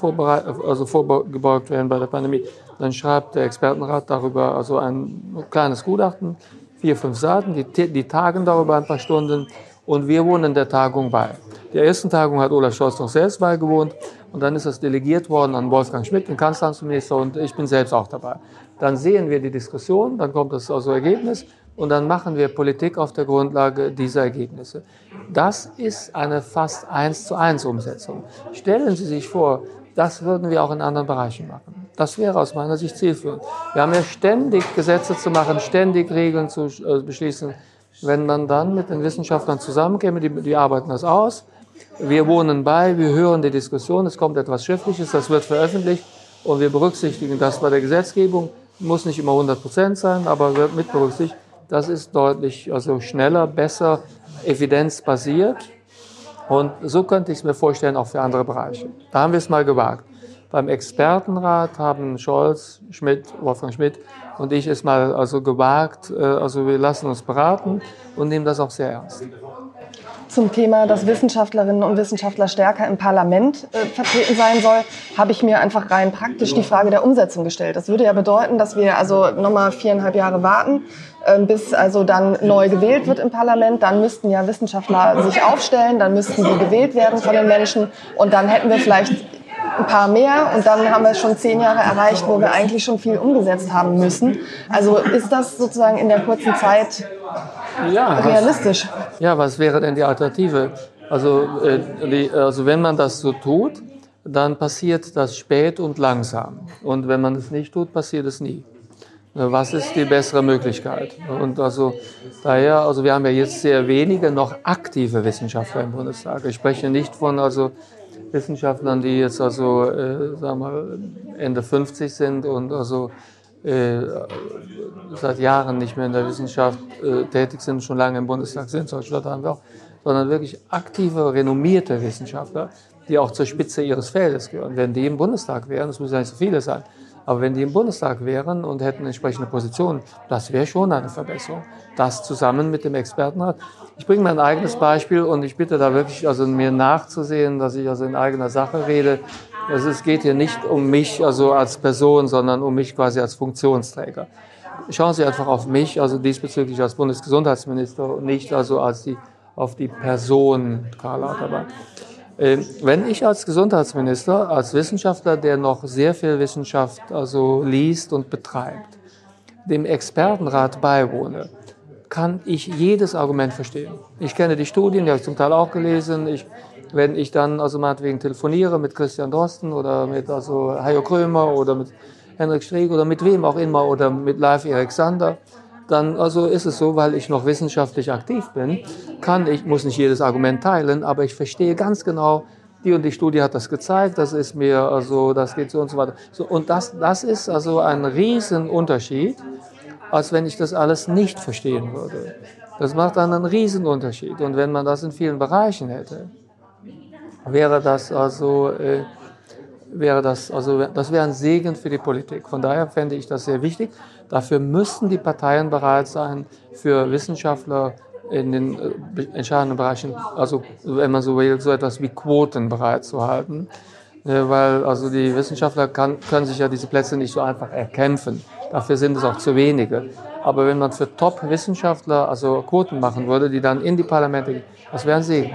also vorgebeugt werden bei der Pandemie. Dann schreibt der Expertenrat darüber also ein kleines Gutachten, vier, fünf Seiten, die, die tagen darüber ein paar Stunden und wir wohnen der Tagung bei. Der ersten Tagung hat Olaf Scholz noch selbst beigewohnt und dann ist das delegiert worden an Wolfgang Schmidt, den Kanzleramtsminister und ich bin selbst auch dabei dann sehen wir die Diskussion, dann kommt das also Ergebnis und dann machen wir Politik auf der Grundlage dieser Ergebnisse. Das ist eine fast eins zu eins Umsetzung. Stellen Sie sich vor, das würden wir auch in anderen Bereichen machen. Das wäre aus meiner Sicht zielführend. Wir haben ja ständig Gesetze zu machen, ständig Regeln zu äh, beschließen. Wenn man dann mit den Wissenschaftlern zusammenkäme, die, die arbeiten das aus, wir wohnen bei, wir hören die Diskussion, es kommt etwas Schriftliches, das wird veröffentlicht und wir berücksichtigen das bei der Gesetzgebung muss nicht immer 100 Prozent sein, aber wird mit berücksichtigt. Das ist deutlich also schneller, besser, evidenzbasiert Und so könnte ich es mir vorstellen, auch für andere Bereiche. Da haben wir es mal gewagt. Beim Expertenrat haben Scholz, Schmidt, Wolfgang Schmidt und ich es mal also gewagt. Äh, also wir lassen uns beraten und nehmen das auch sehr ernst. Zum Thema, dass Wissenschaftlerinnen und Wissenschaftler stärker im Parlament äh, vertreten sein soll, habe ich mir einfach rein praktisch die Frage der Umsetzung gestellt. Das würde ja bedeuten, dass wir also nochmal viereinhalb Jahre warten, äh, bis also dann neu gewählt wird im Parlament. Dann müssten ja Wissenschaftler sich aufstellen, dann müssten sie gewählt werden von den Menschen und dann hätten wir vielleicht ein paar mehr und dann haben wir schon zehn Jahre erreicht, wo wir eigentlich schon viel umgesetzt haben müssen. Also ist das sozusagen in der kurzen Zeit ja, realistisch? Was, ja, was wäre denn die Alternative? Also, äh, also wenn man das so tut, dann passiert das spät und langsam. Und wenn man es nicht tut, passiert es nie. Was ist die bessere Möglichkeit? Und also daher, also wir haben ja jetzt sehr wenige noch aktive Wissenschaftler im Bundestag. Ich spreche nicht von also Wissenschaftlern, die jetzt also, äh, sagen wir, Ende 50 sind und also äh, seit Jahren nicht mehr in der Wissenschaft äh, tätig sind, schon lange im Bundestag sind, solche haben wir auch, sondern wirklich aktive, renommierte Wissenschaftler, die auch zur Spitze ihres Feldes gehören. Wenn die im Bundestag wären, das muss ja nicht so viele sein, aber wenn die im Bundestag wären und hätten entsprechende Positionen, das wäre schon eine Verbesserung. Das zusammen mit dem Expertenrat. Ich bringe mein eigenes Beispiel und ich bitte da wirklich also mir nachzusehen, dass ich also in eigener Sache rede. Also es geht hier nicht um mich also als Person, sondern um mich quasi als Funktionsträger. Schauen Sie einfach auf mich, also diesbezüglich als Bundesgesundheitsminister und nicht also als die, auf die Person Karl Lauterbach. Ähm, wenn ich als Gesundheitsminister, als Wissenschaftler, der noch sehr viel Wissenschaft also liest und betreibt, dem Expertenrat beiwohne, kann ich jedes Argument verstehen. Ich kenne die Studien, die habe ich zum Teil auch gelesen. Ich, wenn ich dann also meinetwegen telefoniere mit Christian Drosten oder mit also Hajo Krömer oder mit Henrik Streeck oder mit wem auch immer oder mit Live Erik Sander, dann also ist es so, weil ich noch wissenschaftlich aktiv bin, kann ich, muss nicht jedes Argument teilen, aber ich verstehe ganz genau, die und die Studie hat das gezeigt, das ist mir, also das geht so und so weiter. So, und das, das ist also ein Riesenunterschied, als wenn ich das alles nicht verstehen würde. Das macht dann einen Riesenunterschied. Und wenn man das in vielen Bereichen hätte, wäre das also, äh, wäre das, also, das wäre ein Segen für die Politik. Von daher fände ich das sehr wichtig. Dafür müssten die Parteien bereit sein, für Wissenschaftler in den äh, entscheidenden Bereichen, also wenn man so will, so etwas wie Quoten bereitzuhalten. Weil also die Wissenschaftler kann, können sich ja diese Plätze nicht so einfach erkämpfen. Dafür sind es auch zu wenige. Aber wenn man für Top-Wissenschaftler also Quoten machen würde, die dann in die Parlamente gehen, das wäre ein Segen.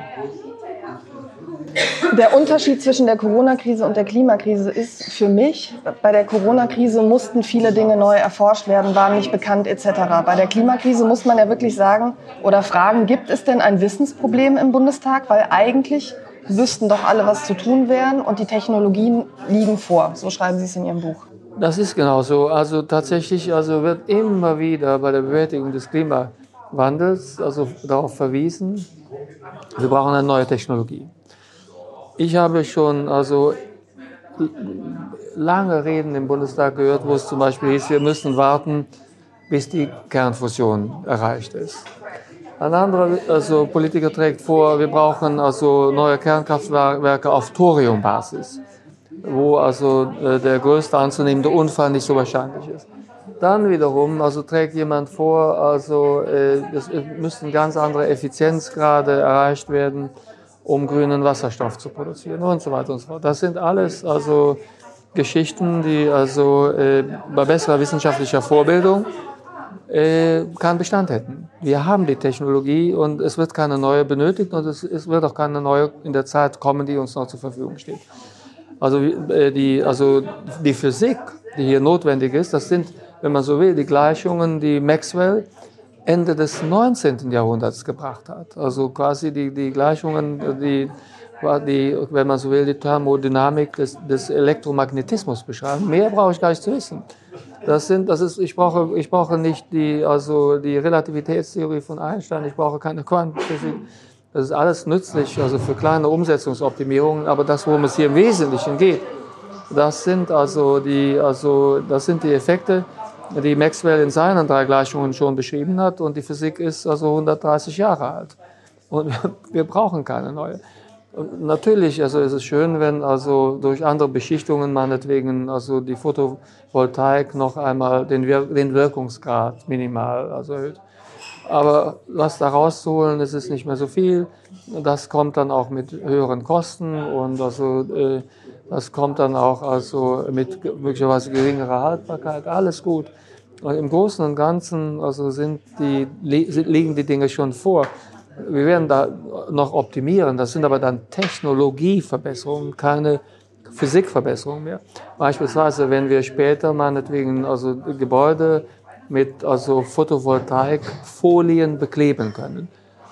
Der Unterschied zwischen der Corona-Krise und der Klimakrise ist für mich, bei der Corona-Krise mussten viele Dinge neu erforscht werden, waren nicht bekannt etc. Bei der Klimakrise muss man ja wirklich sagen oder fragen, gibt es denn ein Wissensproblem im Bundestag? Weil eigentlich wüssten doch alle, was zu tun wären und die Technologien liegen vor. So schreiben Sie es in Ihrem Buch. Das ist genau so. Also tatsächlich also wird immer wieder bei der Bewältigung des Klimawandels also darauf verwiesen, wir brauchen eine neue Technologie. Ich habe schon also lange Reden im Bundestag gehört, wo es zum Beispiel hieß, wir müssen warten, bis die Kernfusion erreicht ist. Ein anderer also Politiker trägt vor, wir brauchen also neue Kernkraftwerke auf Thoriumbasis, wo also äh, der größte anzunehmende Unfall nicht so wahrscheinlich ist. Dann wiederum also trägt jemand vor, also äh, es müssten ganz andere Effizienzgrade erreicht werden um grünen Wasserstoff zu produzieren und so weiter und so fort. Das sind alles also Geschichten, die also äh, bei besserer wissenschaftlicher Vorbildung äh, keinen Bestand hätten. Wir haben die Technologie und es wird keine neue benötigt und es, es, wird auch keine neue in der Zeit kommen, die uns noch zur Verfügung steht. Also, äh, die, also die Physik, die hier notwendig ist, das sind, wenn man so will, die Gleichungen, die Maxwell Ende des 19. Jahrhunderts gebracht hat. Also quasi die, die Gleichungen, die, die, wenn man so will, die Thermodynamik des, des Elektromagnetismus beschreiben. Mehr brauche ich gar nicht zu wissen. Das sind, das ist, ich brauche, ich brauche nicht die, also die Relativitätstheorie von Einstein, ich brauche keine Quantenphysik. Das ist alles nützlich, also für kleine Umsetzungsoptimierungen. Aber das, worum es hier im Wesentlichen geht, das sind also die, also das sind die Effekte, die Maxwell in seinen drei Gleichungen schon beschrieben hat. Und die Physik ist also 130 Jahre alt. Und wir brauchen keine neue. Natürlich, also es ist schön, wenn also durch andere Beschichtungen meinetwegen also die Photovoltaik noch einmal den, Wir den Wirkungsgrad minimal also erhöht. Aber was da rauszuholen, das ist nicht mehr so viel. Das kommt dann auch mit höheren Kosten und also äh, das kommt dann auch also mit möglicherweise geringerer Haltbarkeit. Alles gut. Und Im Großen und Ganzen also sind die, liegen die Dinge schon vor. Wir werden da noch optimieren. Das sind aber dann Technologieverbesserungen, keine Physikverbesserungen mehr. Beispielsweise, wenn wir später meinetwegen also Gebäude mit also Photovoltaikfolien bekleben können,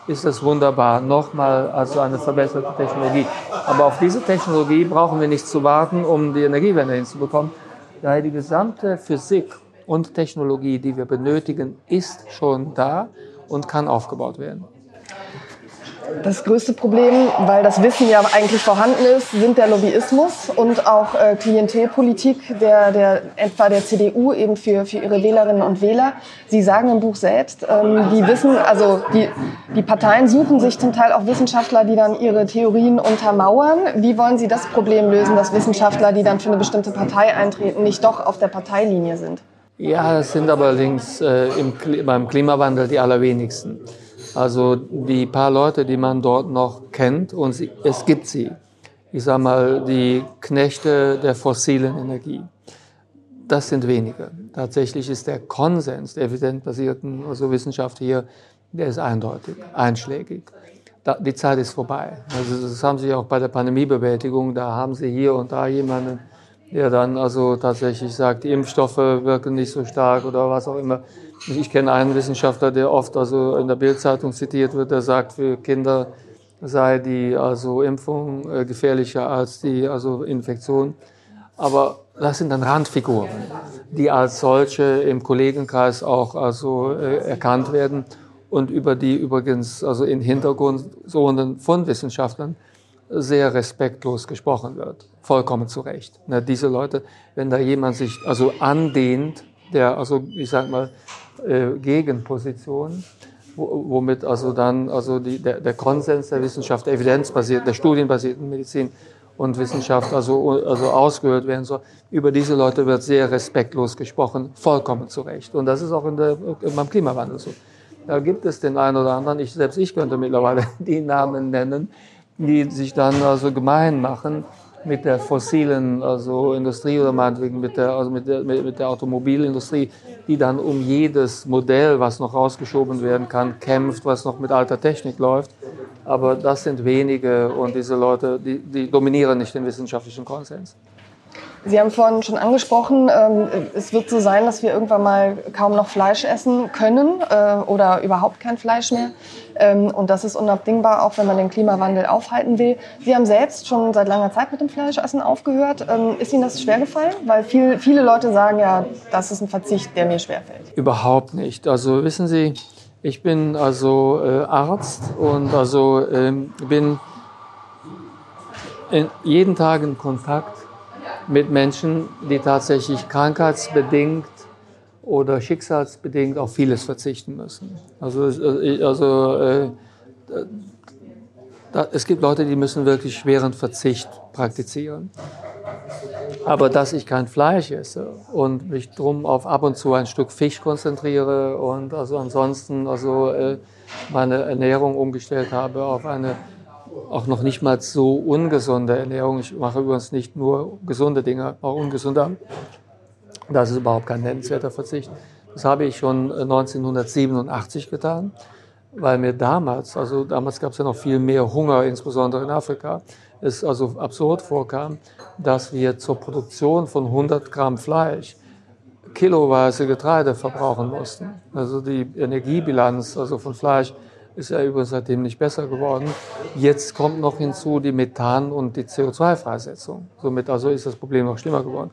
ist das wunderbar. Nochmal also eine verbesserte Technologie. Aber auf diese Technologie brauchen wir nicht zu warten, um die Energiewende hinzubekommen. Daher die gesamte Physik und Technologie, die wir benötigen, ist schon da und kann aufgebaut werden. Das größte Problem, weil das Wissen ja eigentlich vorhanden ist, sind der Lobbyismus und auch äh, Klientelpolitik der, der etwa der CDU eben für, für ihre Wählerinnen und Wähler. Sie sagen im Buch selbst, ähm, die wissen, also die, die Parteien suchen sich zum Teil auch Wissenschaftler, die dann ihre Theorien untermauern. Wie wollen Sie das Problem lösen, dass Wissenschaftler, die dann für eine bestimmte Partei eintreten, nicht doch auf der Parteilinie sind? Ja, es sind allerdings äh, im, beim Klimawandel die allerwenigsten. Also die paar Leute, die man dort noch kennt, und es gibt sie. Ich sage mal, die Knechte der fossilen Energie. Das sind wenige. Tatsächlich ist der Konsens der evidenzbasierten also Wissenschaft hier, der ist eindeutig, einschlägig. Da, die Zeit ist vorbei. Also das haben Sie auch bei der Pandemiebewältigung. Da haben Sie hier und da jemanden, der dann also tatsächlich sagt, die Impfstoffe wirken nicht so stark oder was auch immer. Ich kenne einen Wissenschaftler, der oft also in der Bildzeitung zitiert wird, der sagt, für Kinder sei die also Impfung äh, gefährlicher als die also Infektion. Aber das sind dann Randfiguren, die als solche im Kollegenkreis auch also äh, erkannt werden und über die übrigens also in Hintergrundzonen von Wissenschaftlern sehr respektlos gesprochen wird. Vollkommen zu Recht. Diese Leute, wenn da jemand sich also andehnt, der also ich sag mal äh, Gegenposition, womit also dann also die, der, der Konsens der Wissenschaft, der evidenzbasierten, der studienbasierten Medizin und Wissenschaft also, also ausgehört werden soll. Über diese Leute wird sehr respektlos gesprochen, vollkommen zu Recht. Und das ist auch in der, beim Klimawandel so. Da gibt es den einen oder anderen, ich, selbst ich könnte mittlerweile die Namen nennen, die sich dann also gemein machen mit der fossilen also Industrie oder meinetwegen mit der, also mit, der, mit der Automobilindustrie, die dann um jedes Modell, was noch rausgeschoben werden kann, kämpft, was noch mit alter Technik läuft. Aber das sind wenige und diese Leute, die, die dominieren nicht den wissenschaftlichen Konsens. Sie haben vorhin schon angesprochen, ähm, es wird so sein, dass wir irgendwann mal kaum noch Fleisch essen können äh, oder überhaupt kein Fleisch mehr. Ähm, und das ist unabdingbar, auch wenn man den Klimawandel aufhalten will. Sie haben selbst schon seit langer Zeit mit dem Fleischessen aufgehört. Ähm, ist Ihnen das schwer gefallen? Weil viel, viele Leute sagen ja, das ist ein Verzicht, der mir schwerfällt. Überhaupt nicht. Also wissen Sie, ich bin also äh, Arzt und also ähm, bin in, jeden Tag in Kontakt mit Menschen, die tatsächlich krankheitsbedingt oder schicksalsbedingt auf vieles verzichten müssen. Also, äh, also äh, da, es gibt Leute, die müssen wirklich schweren Verzicht praktizieren. Aber dass ich kein Fleisch esse und mich drum auf ab und zu ein Stück Fisch konzentriere und also ansonsten also äh, meine Ernährung umgestellt habe auf eine auch noch nicht mal so ungesunde Ernährung. Ich mache übrigens nicht nur gesunde Dinge, auch ungesunde. Das ist überhaupt kein nennenswerter Verzicht. Das habe ich schon 1987 getan, weil mir damals, also damals gab es ja noch viel mehr Hunger, insbesondere in Afrika, es also absurd vorkam, dass wir zur Produktion von 100 Gramm Fleisch kiloweise Getreide verbrauchen mussten. Also die Energiebilanz also von Fleisch ist ja übrigens seitdem nicht besser geworden. Jetzt kommt noch hinzu die Methan- und die CO2-Freisetzung. Somit also ist das Problem noch schlimmer geworden.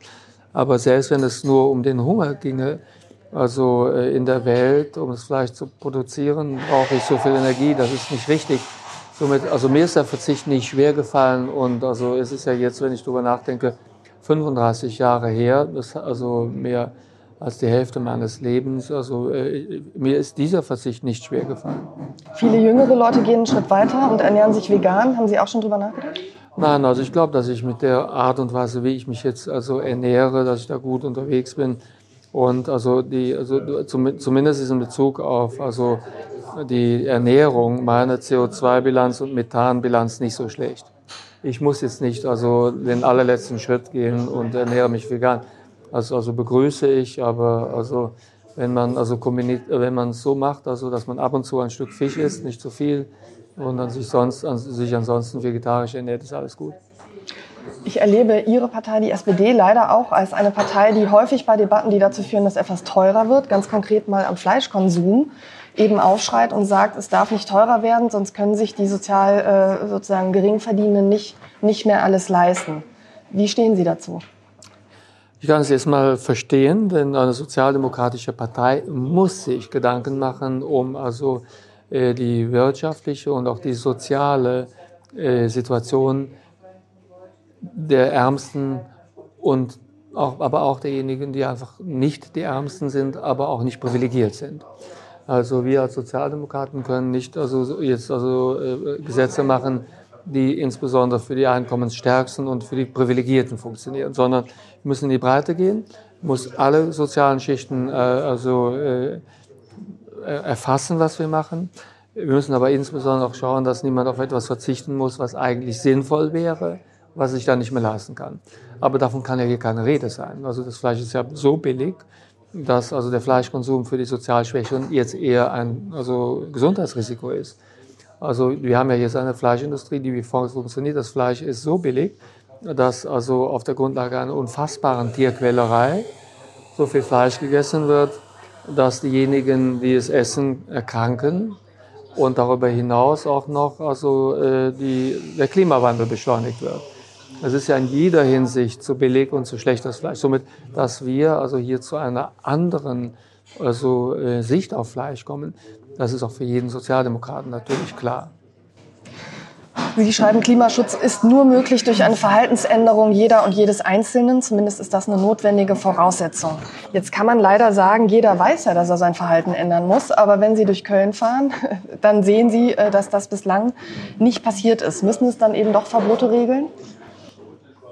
Aber selbst wenn es nur um den Hunger ginge, also äh, in der Welt, um es vielleicht zu produzieren, brauche ich so viel Energie, das ist nicht richtig. Somit, also mir ist der Verzicht nicht schwer gefallen und also es ist ja jetzt, wenn ich darüber nachdenke, 35 Jahre her, das, also mehr als die Hälfte meines Lebens. Also äh, mir ist dieser Verzicht nicht schwer gefallen. Viele jüngere Leute gehen einen Schritt weiter und ernähren sich vegan. Haben Sie auch schon drüber nachgedacht? Nein, also ich glaube, dass ich mit der Art und Weise, wie ich mich jetzt also ernähre, dass ich da gut unterwegs bin. Und also die, also zumindest ist in Bezug auf also die Ernährung meine CO2-Bilanz und Methanbilanz nicht so schlecht. Ich muss jetzt nicht also den allerletzten Schritt gehen und ernähre mich vegan. Also, also begrüße ich, aber also wenn man also wenn man so macht, also dass man ab und zu ein Stück Fisch isst, nicht zu viel und dann sich sonst sich ansonsten vegetarisch ernährt, ist alles gut. Ich erlebe Ihre Partei, die SPD, leider auch als eine Partei, die häufig bei Debatten, die dazu führen, dass etwas teurer wird, ganz konkret mal am Fleischkonsum, eben aufschreit und sagt, es darf nicht teurer werden, sonst können sich die sozial äh, sozusagen Geringverdienenden nicht, nicht mehr alles leisten. Wie stehen Sie dazu? Ich kann es jetzt mal verstehen, denn eine sozialdemokratische Partei muss sich Gedanken machen, um also äh, die wirtschaftliche und auch die soziale äh, Situation der Ärmsten und auch, aber auch derjenigen, die einfach nicht die Ärmsten sind, aber auch nicht privilegiert sind. Also wir als Sozialdemokraten können nicht also jetzt also äh, Gesetze machen, die insbesondere für die Einkommensstärksten und für die Privilegierten funktionieren, sondern wir müssen in die Breite gehen, muss alle sozialen Schichten äh, also äh, erfassen, was wir machen. Wir müssen aber insbesondere auch schauen, dass niemand auf etwas verzichten muss, was eigentlich sinnvoll wäre, was sich dann nicht mehr leisten kann. Aber davon kann ja hier keine Rede sein. Also das Fleisch ist ja so billig, dass also der Fleischkonsum für die Sozialschwächeren jetzt eher ein also Gesundheitsrisiko ist. Also wir haben ja jetzt eine Fleischindustrie, die wie folgt funktioniert. Das Fleisch ist so billig, dass also auf der Grundlage einer unfassbaren Tierquälerei so viel Fleisch gegessen wird, dass diejenigen, die es essen, erkranken und darüber hinaus auch noch also äh, die, der Klimawandel beschleunigt wird. Es ist ja in jeder Hinsicht zu billig und zu schlecht das Fleisch. Somit, dass wir also hier zu einer anderen also, äh, Sicht auf Fleisch kommen, das ist auch für jeden Sozialdemokraten natürlich klar. Sie schreiben, Klimaschutz ist nur möglich durch eine Verhaltensänderung jeder und jedes Einzelnen. Zumindest ist das eine notwendige Voraussetzung. Jetzt kann man leider sagen, jeder weiß ja, dass er sein Verhalten ändern muss. Aber wenn Sie durch Köln fahren, dann sehen Sie, äh, dass das bislang nicht passiert ist. Müssen es dann eben doch Verbote regeln?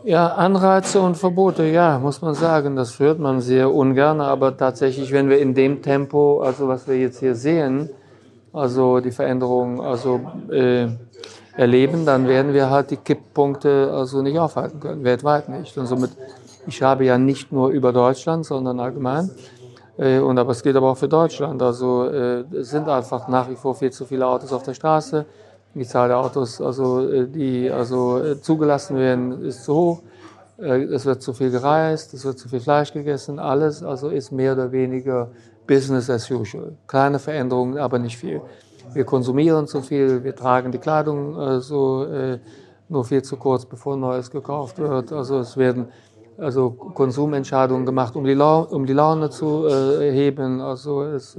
Ja, Anreize und Verbote, ja, muss man sagen, das hört man sehr ungern, aber tatsächlich, wenn wir in dem Tempo, also was wir jetzt hier sehen, also die Veränderung also äh, erleben, dann werden wir halt die Kipppunkte also nicht aufhalten können, weltweit nicht. Und somit, ich habe ja nicht nur über Deutschland, sondern allgemein, äh, und aber es geht aber auch für Deutschland. Also äh, es sind einfach nach wie vor viel zu viele Autos auf der Straße. Die Zahl der Autos, also, äh, die also äh, zugelassen werden, ist zu hoch. Äh, es wird zu viel gereist, es wird zu viel Fleisch gegessen. Alles also ist mehr oder weniger Business as usual. Kleine Veränderungen, aber nicht viel. Wir konsumieren zu viel, wir tragen die Kleidung also, nur viel zu kurz, bevor Neues gekauft wird. Also es werden also Konsumentscheidungen gemacht, um die, Laune, um die Laune zu heben. Also es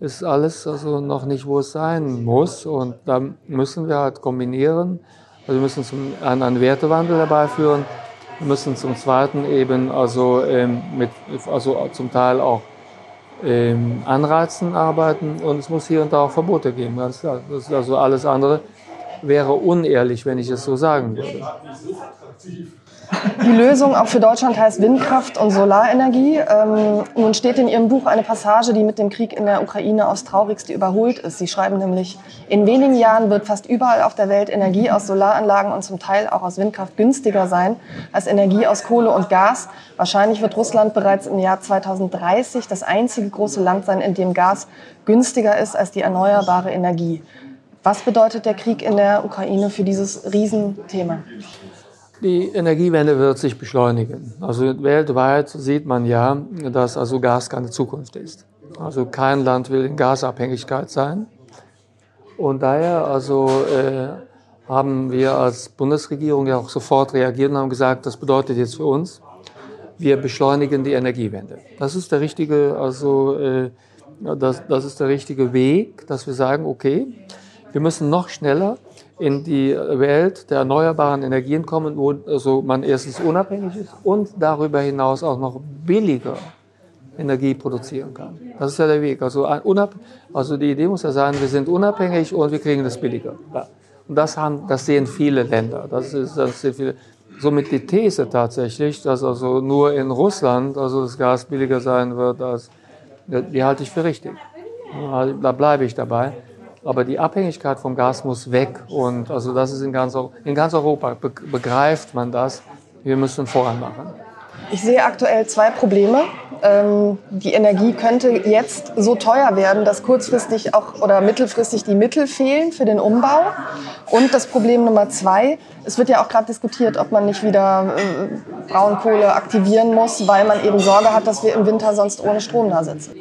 ist alles also noch nicht, wo es sein muss. Und da müssen wir halt kombinieren. Also wir müssen zum, einen, einen Wertewandel herbeiführen. Wir müssen zum Zweiten eben also ähm, mit, also zum Teil auch ähm, Anreizen arbeiten und es muss hier und da auch Verbote geben. Das ist also alles andere wäre unehrlich, wenn ich es so sagen würde. Die Lösung auch für Deutschland heißt Windkraft und Solarenergie. Ähm, nun steht in Ihrem Buch eine Passage, die mit dem Krieg in der Ukraine aufs Traurigste überholt ist. Sie schreiben nämlich, in wenigen Jahren wird fast überall auf der Welt Energie aus Solaranlagen und zum Teil auch aus Windkraft günstiger sein als Energie aus Kohle und Gas. Wahrscheinlich wird Russland bereits im Jahr 2030 das einzige große Land sein, in dem Gas günstiger ist als die erneuerbare Energie. Was bedeutet der Krieg in der Ukraine für dieses Riesenthema? Die Energiewende wird sich beschleunigen. Also weltweit sieht man ja, dass also Gas keine Zukunft ist. Also kein Land will in Gasabhängigkeit sein. Und daher also äh, haben wir als Bundesregierung ja auch sofort reagiert und haben gesagt, das bedeutet jetzt für uns, wir beschleunigen die Energiewende. Das ist der richtige, also äh, das, das ist der richtige Weg, dass wir sagen, okay, wir müssen noch schneller in die Welt der erneuerbaren Energien kommen, wo also man erstens unabhängig ist und darüber hinaus auch noch billiger Energie produzieren kann. Das ist ja der Weg. Also, unab also die Idee muss ja sein, wir sind unabhängig und wir kriegen das billiger. Und das, haben, das sehen viele Länder. Das ist, das sehen viele. Somit die These tatsächlich, dass also nur in Russland also das Gas billiger sein wird, als, die halte ich für richtig. Da bleibe ich dabei. Aber die Abhängigkeit vom Gas muss weg. Und also das ist in ganz, in ganz Europa begreift man das. Wir müssen voran machen. Ich sehe aktuell zwei Probleme. Ähm, die Energie könnte jetzt so teuer werden, dass kurzfristig auch oder mittelfristig die Mittel fehlen für den Umbau. Und das Problem Nummer zwei, es wird ja auch gerade diskutiert, ob man nicht wieder äh, Braunkohle aktivieren muss, weil man eben Sorge hat, dass wir im Winter sonst ohne Strom da sitzen.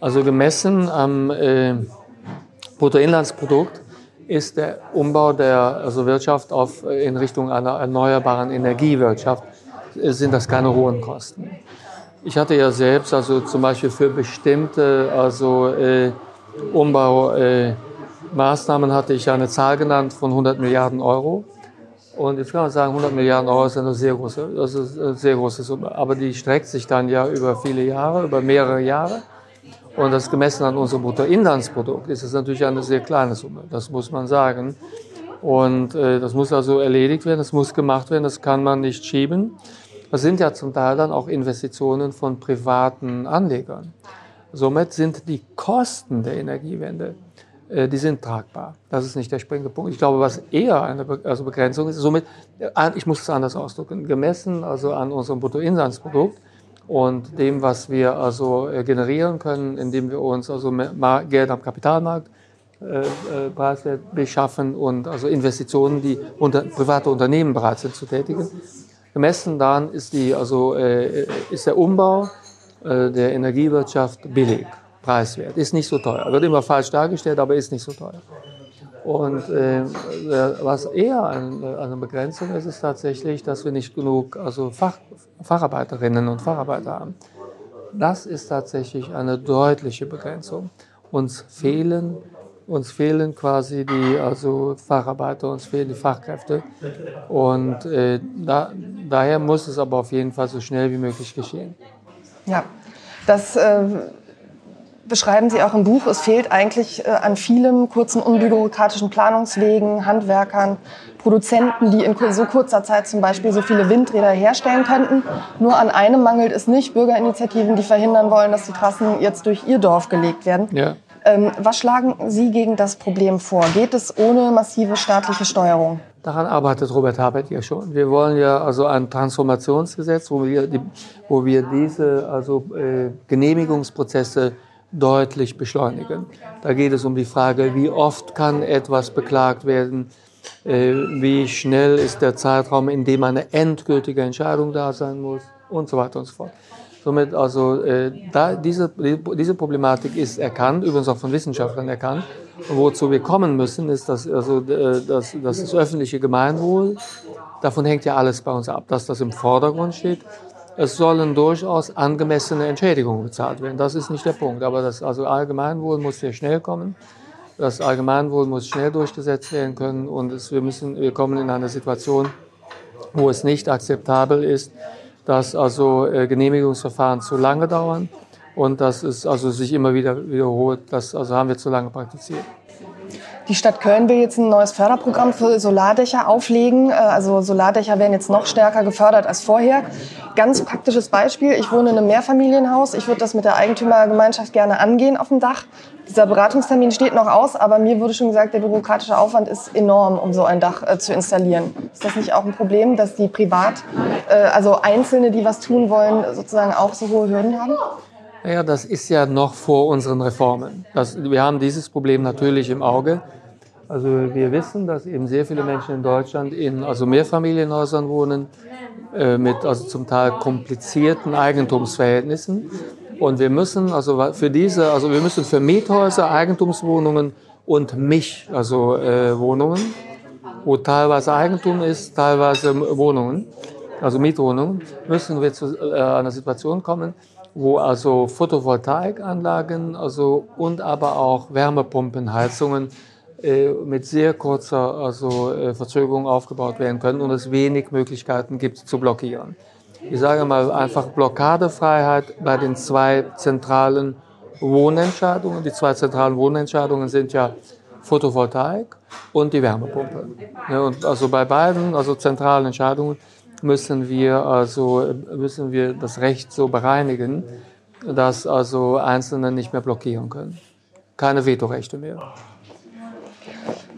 Also gemessen am äh, Bruttoinlandsprodukt ist der Umbau der also Wirtschaft auf, in Richtung einer erneuerbaren Energiewirtschaft sind das keine hohen Kosten. Ich hatte ja selbst also zum Beispiel für bestimmte also äh, Umbaumaßnahmen äh, hatte ich eine Zahl genannt von 100 Milliarden Euro. Und jetzt kann man sagen, 100 Milliarden Euro ist eine sehr große, das ist eine sehr große Summe. Aber die streckt sich dann ja über viele Jahre, über mehrere Jahre. Und das gemessen an unserem Bruttoinlandsprodukt ist es natürlich eine sehr kleine Summe. Das muss man sagen. Und äh, das muss also erledigt werden, das muss gemacht werden, das kann man nicht schieben. Das sind ja zum Teil dann auch Investitionen von privaten Anlegern. Somit sind die Kosten der Energiewende, äh, die sind tragbar. Das ist nicht der springende Punkt. Ich glaube, was eher eine Be also Begrenzung ist, somit, äh, ich muss es anders ausdrücken, gemessen also an unserem Bruttoinlandsprodukt und dem, was wir also äh, generieren können, indem wir uns also Geld am Kapitalmarkt äh, äh, beschaffen und also Investitionen, die unter, private Unternehmen bereit sind zu tätigen, Gemessen daran ist, die, also, äh, ist der Umbau äh, der Energiewirtschaft billig, preiswert, ist nicht so teuer. Wird immer falsch dargestellt, aber ist nicht so teuer. Und äh, was eher eine, eine Begrenzung ist, ist tatsächlich, dass wir nicht genug also Fach, Facharbeiterinnen und Facharbeiter haben. Das ist tatsächlich eine deutliche Begrenzung. Uns fehlen uns fehlen quasi die also Facharbeiter, uns fehlen die Fachkräfte. Und äh, da, daher muss es aber auf jeden Fall so schnell wie möglich geschehen. Ja, das äh, beschreiben Sie auch im Buch. Es fehlt eigentlich äh, an vielen kurzen, unbürokratischen Planungswegen, Handwerkern, Produzenten, die in so kurzer Zeit zum Beispiel so viele Windräder herstellen könnten. Nur an einem mangelt es nicht. Bürgerinitiativen, die verhindern wollen, dass die Trassen jetzt durch ihr Dorf gelegt werden. Ja. Ähm, was schlagen Sie gegen das Problem vor? Geht es ohne massive staatliche Steuerung? Daran arbeitet Robert Habeck ja schon. Wir wollen ja also ein Transformationsgesetz, wo wir, die, wo wir diese also, äh, Genehmigungsprozesse deutlich beschleunigen. Da geht es um die Frage, wie oft kann etwas beklagt werden, äh, wie schnell ist der Zeitraum, in dem eine endgültige Entscheidung da sein muss und so weiter und so fort. Somit also äh, da diese, diese Problematik ist erkannt, übrigens auch von Wissenschaftlern erkannt. Und wozu wir kommen müssen, ist, dass also äh, dass das öffentliche Gemeinwohl, davon hängt ja alles bei uns ab, dass das im Vordergrund steht. Es sollen durchaus angemessene Entschädigungen bezahlt werden. Das ist nicht der Punkt. Aber das also Allgemeinwohl muss sehr schnell kommen. Das Allgemeinwohl muss schnell durchgesetzt werden können. Und es, wir müssen, wir kommen in eine Situation, wo es nicht akzeptabel ist, dass also äh, Genehmigungsverfahren zu lange dauern und dass es also sich immer wieder wiederholt. Das also haben wir zu lange praktiziert. Die Stadt Köln will jetzt ein neues Förderprogramm für Solardächer auflegen. Äh, also Solardächer werden jetzt noch stärker gefördert als vorher. Ganz praktisches Beispiel. Ich wohne in einem Mehrfamilienhaus. Ich würde das mit der Eigentümergemeinschaft gerne angehen auf dem Dach. Dieser Beratungstermin steht noch aus, aber mir wurde schon gesagt, der bürokratische Aufwand ist enorm, um so ein Dach äh, zu installieren. Ist das nicht auch ein Problem, dass die privat, äh, also Einzelne, die was tun wollen, sozusagen auch so hohe Hürden haben? Ja, das ist ja noch vor unseren Reformen. Das, wir haben dieses Problem natürlich im Auge. Also wir wissen, dass eben sehr viele Menschen in Deutschland in also Mehrfamilienhäusern wohnen, äh, mit also zum Teil komplizierten Eigentumsverhältnissen. Und wir müssen also für diese, also wir müssen für Miethäuser, Eigentumswohnungen und mich, also äh, Wohnungen, wo teilweise Eigentum ist, teilweise Wohnungen, also Mietwohnungen, müssen wir zu äh, einer Situation kommen, wo also Photovoltaikanlagen, also und aber auch Wärmepumpen, Heizungen äh, mit sehr kurzer also, äh, Verzögerung aufgebaut werden können und es wenig Möglichkeiten gibt zu blockieren. ich sage mal einfach Blockadefreiheit bei den zwei zentralen Wohnentscheidungen. Die zwei zentralen Wohnentscheidungen sind ja Photovoltaik und die Wärmepumpe. Ja, und also bei beiden, also zentralen Entscheidungen, müssen wir also müssen wir das Recht so bereinigen, dass also Einzelne nicht mehr blockieren können. Keine Vetorechte mehr.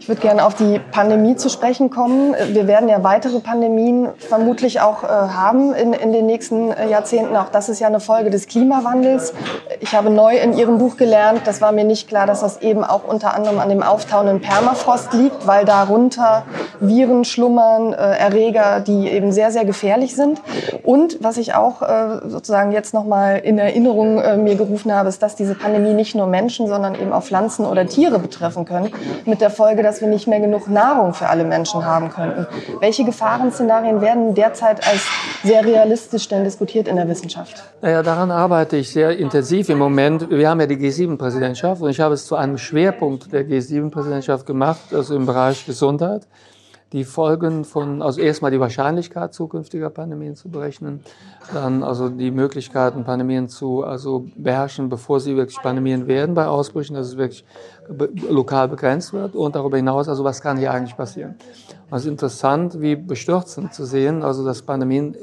Würde gerne auf die Pandemie zu sprechen kommen. Wir werden ja weitere Pandemien vermutlich auch äh, haben in, in den nächsten äh, Jahrzehnten. Auch das ist ja eine Folge des Klimawandels. Ich habe neu in Ihrem Buch gelernt, das war mir nicht klar, dass das eben auch unter anderem an dem auftauenden Permafrost liegt, weil darunter Viren schlummern, äh, Erreger, die eben sehr, sehr gefährlich sind. Und was ich auch äh, sozusagen jetzt nochmal in Erinnerung äh, mir gerufen habe, ist, dass diese Pandemie nicht nur Menschen, sondern eben auch Pflanzen oder Tiere betreffen können. Mit der Folge, dass wir nicht mehr genug Nahrung für alle Menschen haben könnten. Welche Gefahrenszenarien werden derzeit als sehr realistisch denn diskutiert in der Wissenschaft? Naja, daran arbeite ich sehr intensiv im Moment. Wir haben ja die G7-Präsidentschaft und ich habe es zu einem Schwerpunkt der G7-Präsidentschaft gemacht, also im Bereich Gesundheit die Folgen von, also erstmal die Wahrscheinlichkeit zukünftiger Pandemien zu berechnen, dann also die Möglichkeiten, Pandemien zu also beherrschen, bevor sie wirklich Pandemien werden bei Ausbrüchen, dass es wirklich lokal begrenzt wird und darüber hinaus, also was kann hier eigentlich passieren. Es ist interessant, wie bestürzend zu sehen, also dass Pandemien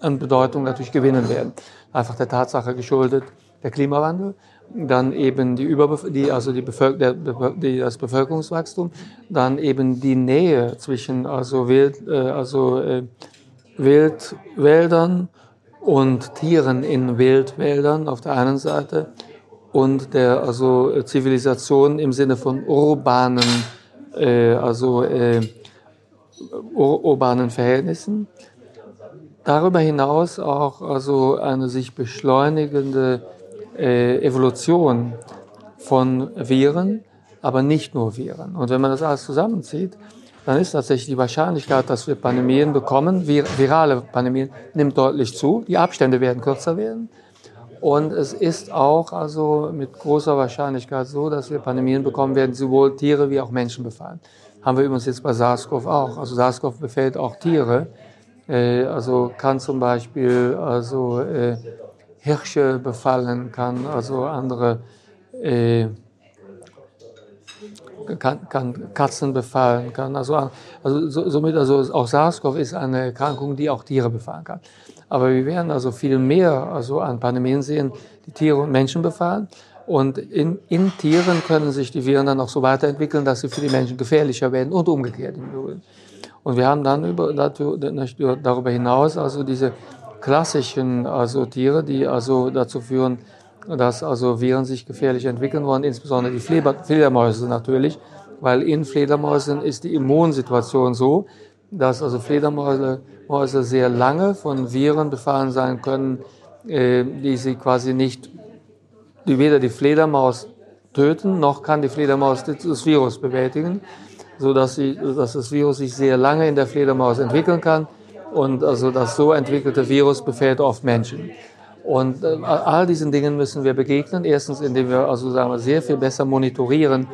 an Bedeutung natürlich gewinnen werden. Einfach der Tatsache geschuldet, der Klimawandel dann eben die Überbef die, also die Bevölker der, die, das Bevölkerungswachstum, dann eben die Nähe zwischen also, Wild, äh, also äh, Wildwäldern und Tieren in Wildwäldern auf der einen Seite und der also Zivilisation im Sinne von urbanen äh, also äh, ur urbanen Verhältnissen. Darüber hinaus auch also eine sich beschleunigende äh, Evolution von Viren, aber nicht nur Viren. Und wenn man das alles zusammenzieht, dann ist tatsächlich die Wahrscheinlichkeit, dass wir Pandemien bekommen, vir virale Pandemien, nimmt deutlich zu. Die Abstände werden kürzer werden. Und es ist auch also mit großer Wahrscheinlichkeit so, dass wir Pandemien bekommen werden, sowohl Tiere wie auch Menschen befallen. Haben wir übrigens jetzt bei SARS-CoV auch. Also SARS-CoV befällt auch Tiere. Äh, also kann zum Beispiel also äh, Hirsche befallen kann, also andere äh, kann, kann Katzen befallen kann. Also, also somit also auch SARS-CoV ist eine Erkrankung, die auch Tiere befallen kann. Aber wir werden also viel mehr also an Pandemien sehen, die Tiere und Menschen befallen. Und in, in Tieren können sich die Viren dann auch so weiterentwickeln, dass sie für die Menschen gefährlicher werden und umgekehrt. Und wir haben dann über, darüber hinaus also diese klassischen also Tiere, die also dazu führen, dass also Viren sich gefährlich entwickeln wollen, insbesondere die Fledermäuse natürlich, weil in Fledermäusen ist die Immunsituation so, dass also Fledermäuse Mäuse sehr lange von Viren befallen sein können, äh, die sie quasi nicht, die weder die Fledermaus töten, noch kann die Fledermaus das Virus bewältigen, so dass, sie, dass das Virus sich sehr lange in der Fledermaus entwickeln kann und also das so entwickelte Virus befällt oft Menschen. Und äh, all diesen Dingen müssen wir begegnen. Erstens, indem wir also sagen wir, sehr viel besser monitorieren,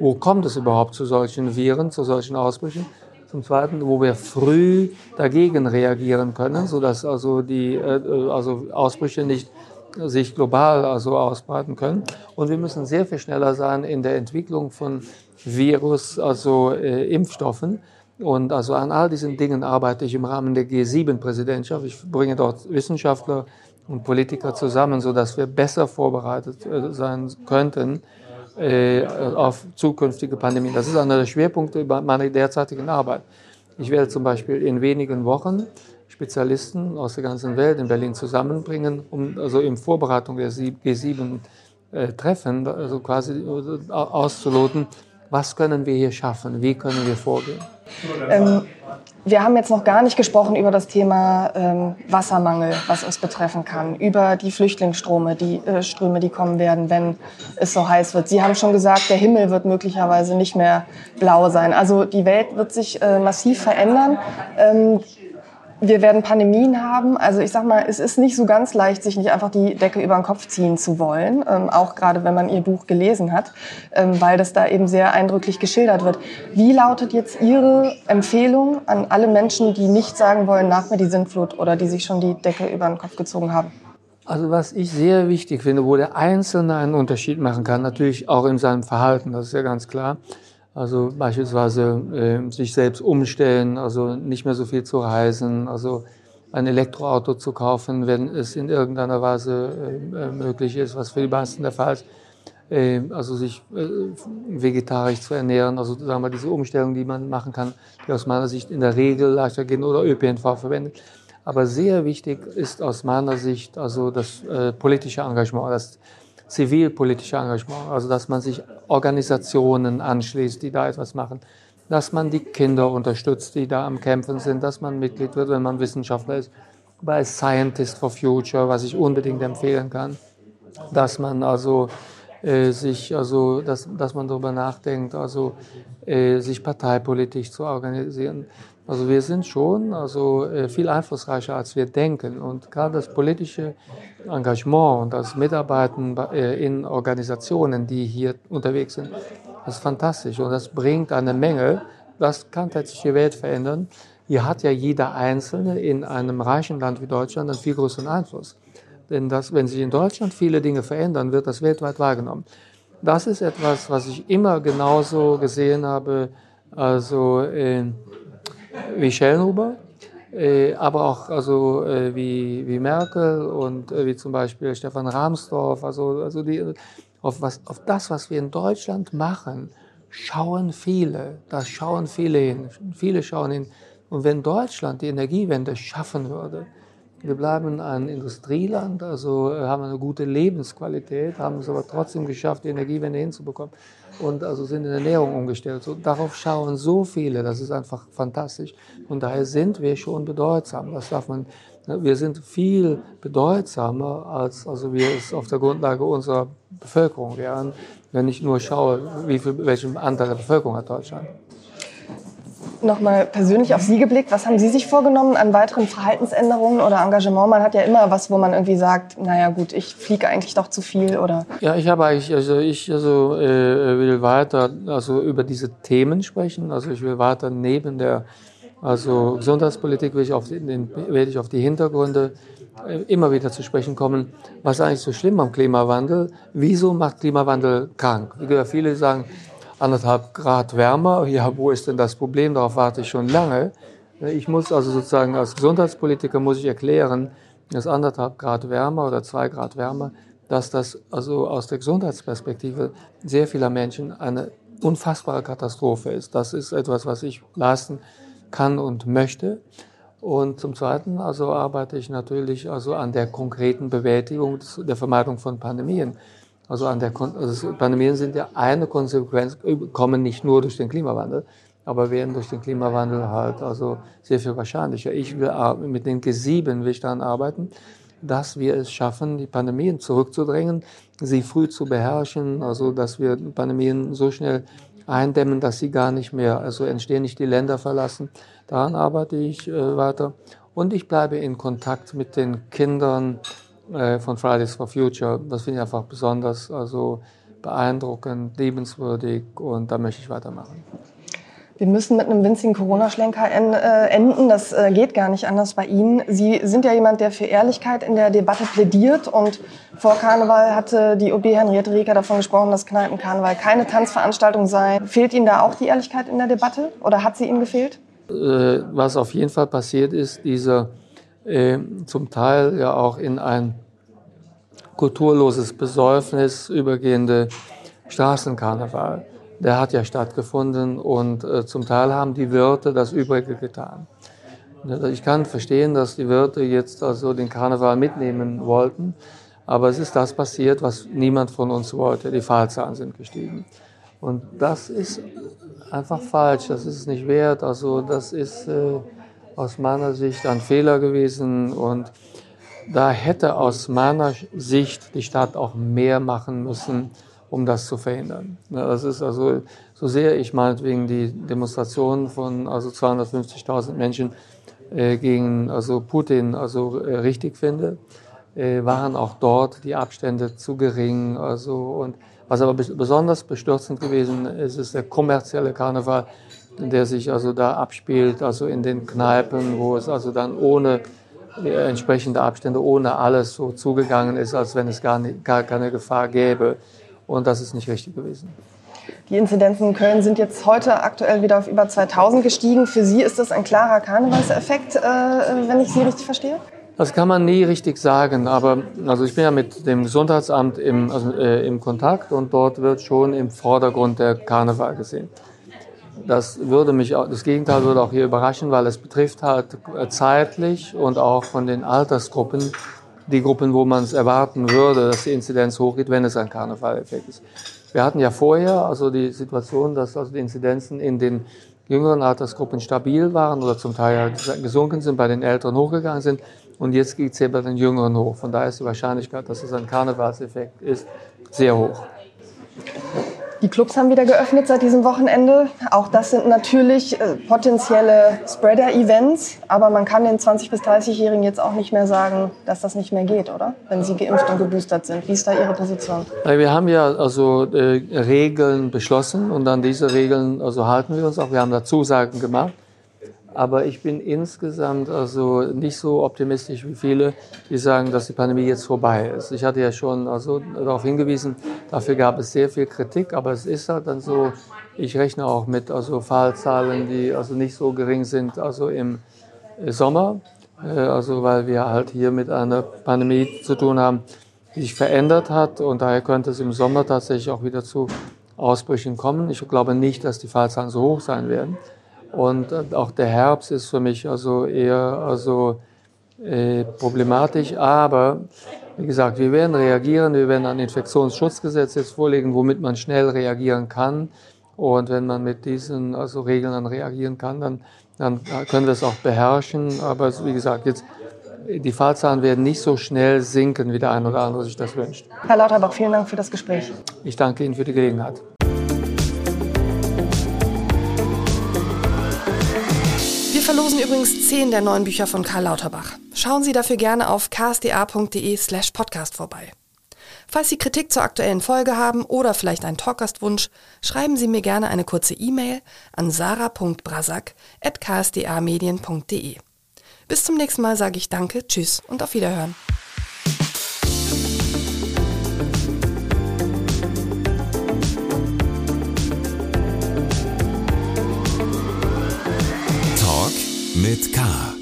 wo kommt es überhaupt zu solchen Viren, zu solchen Ausbrüchen. Zum Zweiten, wo wir früh dagegen reagieren können, sodass also die äh, also Ausbrüche nicht sich global also ausbreiten können. Und wir müssen sehr viel schneller sein in der Entwicklung von Virus, also äh, Impfstoffen, und also an all diesen Dingen arbeite ich im Rahmen der G7-Präsidentschaft. Ich bringe dort Wissenschaftler und Politiker zusammen, so dass wir besser vorbereitet äh, sein könnten äh, auf zukünftige Pandemien. Das ist einer der Schwerpunkte meiner derzeitigen Arbeit. Ich werde zum Beispiel in wenigen Wochen Spezialisten aus der ganzen Welt in Berlin zusammenbringen, um also in Vorbereitung der G7 äh, also quasi auszuloten, was können wir hier schaffen, wie können wir vorgehen. Ähm, wir haben jetzt noch gar nicht gesprochen über das Thema ähm, Wassermangel, was uns betreffen kann, über die Flüchtlingsströme, die äh, Ströme, die kommen werden, wenn es so heiß wird. Sie haben schon gesagt, der Himmel wird möglicherweise nicht mehr blau sein. Also die Welt wird sich äh, massiv verändern. Ähm, wir werden Pandemien haben. Also ich sag mal, es ist nicht so ganz leicht, sich nicht einfach die Decke über den Kopf ziehen zu wollen, ähm, auch gerade wenn man Ihr Buch gelesen hat, ähm, weil das da eben sehr eindrücklich geschildert wird. Wie lautet jetzt Ihre Empfehlung an alle Menschen, die nicht sagen wollen, nach mir die Sintflut oder die sich schon die Decke über den Kopf gezogen haben? Also was ich sehr wichtig finde, wo der Einzelne einen Unterschied machen kann, natürlich auch in seinem Verhalten, das ist ja ganz klar. Also beispielsweise äh, sich selbst umstellen, also nicht mehr so viel zu reisen, also ein Elektroauto zu kaufen, wenn es in irgendeiner Weise äh, äh möglich ist, was für die meisten der Fall ist. Äh, also sich äh, vegetarisch zu ernähren, also sagen wir diese Umstellung, die man machen kann, die aus meiner Sicht in der Regel leichter gehen oder ÖPNV verwendet. Aber sehr wichtig ist aus meiner Sicht also das äh, politische Engagement, das zivilpolitische Engagement, also dass man sich Organisationen anschließt, die da etwas machen, dass man die Kinder unterstützt, die da am Kämpfen sind, dass man Mitglied wird, wenn man Wissenschaftler ist, bei Scientist for Future, was ich unbedingt empfehlen kann, dass man also äh, sich also dass, dass man darüber nachdenkt, also äh, sich parteipolitisch zu organisieren. Also wir sind schon also äh, viel einflussreicher als wir denken und gerade das politische Engagement und das Mitarbeiten äh, in Organisationen, die hier unterwegs sind, ist fantastisch und das bringt eine Menge. Das kann tatsächlich die Welt verändern. Hier hat ja jeder Einzelne in einem reichen Land wie Deutschland einen viel größeren Einfluss. Denn das, wenn sich in Deutschland viele Dinge verändern, wird das weltweit wahrgenommen. Das ist etwas, was ich immer genauso gesehen habe, also äh, wie Schellnhuber äh, aber auch also, äh, wie, wie Merkel und äh, wie zum Beispiel Stefan Rahmsdorf. Also, also die, auf, was, auf das, was wir in Deutschland machen, schauen viele. Das schauen viele hin. Viele schauen hin. Und wenn Deutschland die Energiewende schaffen würde, wir bleiben ein Industrieland, also haben eine gute Lebensqualität, haben es aber trotzdem geschafft, die Energiewende hinzubekommen und also sind in Ernährung umgestellt. So, darauf schauen so viele, das ist einfach fantastisch. Und daher sind wir schon bedeutsam. Das darf man, ne, wir sind viel bedeutsamer, als also wir es auf der Grundlage unserer Bevölkerung wären, wenn ich nur schaue, wie viel, welchen Anteil der Bevölkerung hat Deutschland nochmal persönlich auf Sie geblickt. Was haben Sie sich vorgenommen an weiteren Verhaltensänderungen oder Engagement? Man hat ja immer was, wo man irgendwie sagt, naja gut, ich fliege eigentlich doch zu viel oder. Ja, ich habe eigentlich, also ich also, äh, will weiter also über diese Themen sprechen. Also ich will weiter neben der also Gesundheitspolitik will ich auf die, werde ich auf die Hintergründe äh, immer wieder zu sprechen kommen. Was ist eigentlich so schlimm am Klimawandel? Wieso macht Klimawandel krank? Viele sagen, anderthalb Grad wärmer. Ja, wo ist denn das Problem? Darauf warte ich schon lange. Ich muss also sozusagen als Gesundheitspolitiker muss ich erklären, dass anderthalb Grad wärmer oder zwei Grad wärmer, dass das also aus der Gesundheitsperspektive sehr vieler Menschen eine unfassbare Katastrophe ist. Das ist etwas, was ich leisten kann und möchte. Und zum Zweiten also arbeite ich natürlich also an der konkreten Bewältigung der Vermeidung von Pandemien. Also an der also Pandemien sind ja eine Konsequenz, kommen nicht nur durch den Klimawandel, aber werden durch den Klimawandel halt also sehr viel wahrscheinlicher. Ich will mit den G7 will ich daran arbeiten, dass wir es schaffen, die Pandemien zurückzudrängen, sie früh zu beherrschen, also dass wir Pandemien so schnell eindämmen, dass sie gar nicht mehr, also entstehen, nicht die Länder verlassen. Daran arbeite ich äh, weiter. Und ich bleibe in Kontakt mit den Kindern äh, von Fridays for Future. Das finde ich einfach besonders also beeindruckend, liebenswürdig und da möchte ich weitermachen. Wir müssen mit einem winzigen Corona-Schlenker äh, enden. Das äh, geht gar nicht anders bei Ihnen. Sie sind ja jemand, der für Ehrlichkeit in der Debatte plädiert. Und vor Karneval hatte die OB Henriette Rieker davon gesprochen, dass Kneipenkarneval keine Tanzveranstaltung sei. Fehlt Ihnen da auch die Ehrlichkeit in der Debatte? Oder hat sie Ihnen gefehlt? Was auf jeden Fall passiert ist, dieser äh, zum Teil ja auch in ein kulturloses Besäufnis übergehende Straßenkarneval. Der hat ja stattgefunden und äh, zum Teil haben die Wirte das Übrige getan. Ich kann verstehen, dass die Wirte jetzt also den Karneval mitnehmen wollten, aber es ist das passiert, was niemand von uns wollte. Die Fallzahlen sind gestiegen. Und das ist einfach falsch, das ist nicht wert. Also das ist äh, aus meiner Sicht ein Fehler gewesen und da hätte aus meiner Sicht die Stadt auch mehr machen müssen, um das zu verhindern. Das ist also, so sehr ich meinetwegen die Demonstration von also 250.000 Menschen äh, gegen also Putin also äh, richtig finde, äh, waren auch dort die Abstände zu gering. Also und was aber besonders bestürzend gewesen ist, ist der kommerzielle Karneval, der sich also da abspielt, also in den Kneipen, wo es also dann ohne entsprechende Abstände, ohne alles so zugegangen ist, als wenn es gar, nicht, gar keine Gefahr gäbe. Und das ist nicht richtig gewesen. Die Inzidenzen in Köln sind jetzt heute aktuell wieder auf über 2000 gestiegen. Für Sie ist das ein klarer Karnevalseffekt, äh, wenn ich Sie richtig verstehe? Das kann man nie richtig sagen, aber also ich bin ja mit dem Gesundheitsamt im, also, äh, im Kontakt und dort wird schon im Vordergrund der Karneval gesehen. Das würde mich, das Gegenteil würde auch hier überraschen, weil es betrifft halt äh, zeitlich und auch von den Altersgruppen die Gruppen, wo man es erwarten würde, dass die Inzidenz hochgeht, wenn es ein Karnevaleffekt ist. Wir hatten ja vorher also die Situation, dass also die Inzidenzen in den jüngeren Altersgruppen stabil waren oder zum Teil gesunken sind, bei den Älteren hochgegangen sind. Und jetzt geht es ja bei den Jüngeren hoch. Von daher ist die Wahrscheinlichkeit, dass es ein Karnevalseffekt ist, sehr hoch. Die Clubs haben wieder geöffnet seit diesem Wochenende. Auch das sind natürlich äh, potenzielle Spreader-Events. Aber man kann den 20- bis 30-Jährigen jetzt auch nicht mehr sagen, dass das nicht mehr geht, oder? Wenn sie geimpft und geboostert sind. Wie ist da Ihre Position? Wir haben ja also äh, Regeln beschlossen und an diese Regeln also halten wir uns auch. Wir haben da Zusagen gemacht. Aber ich bin insgesamt also nicht so optimistisch wie viele, die sagen, dass die Pandemie jetzt vorbei ist. Ich hatte ja schon also darauf hingewiesen, dafür gab es sehr viel Kritik, aber es ist halt dann so, ich rechne auch mit also Fallzahlen, die also nicht so gering sind, also im Sommer, äh, also weil wir halt hier mit einer Pandemie zu tun haben, die sich verändert hat und daher könnte es im Sommer tatsächlich auch wieder zu Ausbrüchen kommen. Ich glaube nicht, dass die Fallzahlen so hoch sein werden. Und auch der Herbst ist für mich also eher also, äh, problematisch. Aber wie gesagt, wir werden reagieren. Wir werden ein Infektionsschutzgesetz jetzt vorlegen, womit man schnell reagieren kann. Und wenn man mit diesen also Regeln dann reagieren kann, dann, dann können wir es auch beherrschen. Aber wie gesagt, jetzt die Fallzahlen werden nicht so schnell sinken, wie der ein oder andere sich das wünscht. Herr Lauterbach, vielen Dank für das Gespräch. Ich danke Ihnen für die Gelegenheit. Verlosen übrigens zehn der neuen Bücher von Karl Lauterbach. Schauen Sie dafür gerne auf ksda.de slash podcast vorbei. Falls Sie Kritik zur aktuellen Folge haben oder vielleicht einen Talkgastwunsch, schreiben Sie mir gerne eine kurze E-Mail an sarah.brasak.ksda-medien.de. Bis zum nächsten Mal sage ich Danke, Tschüss und auf Wiederhören. Mit K.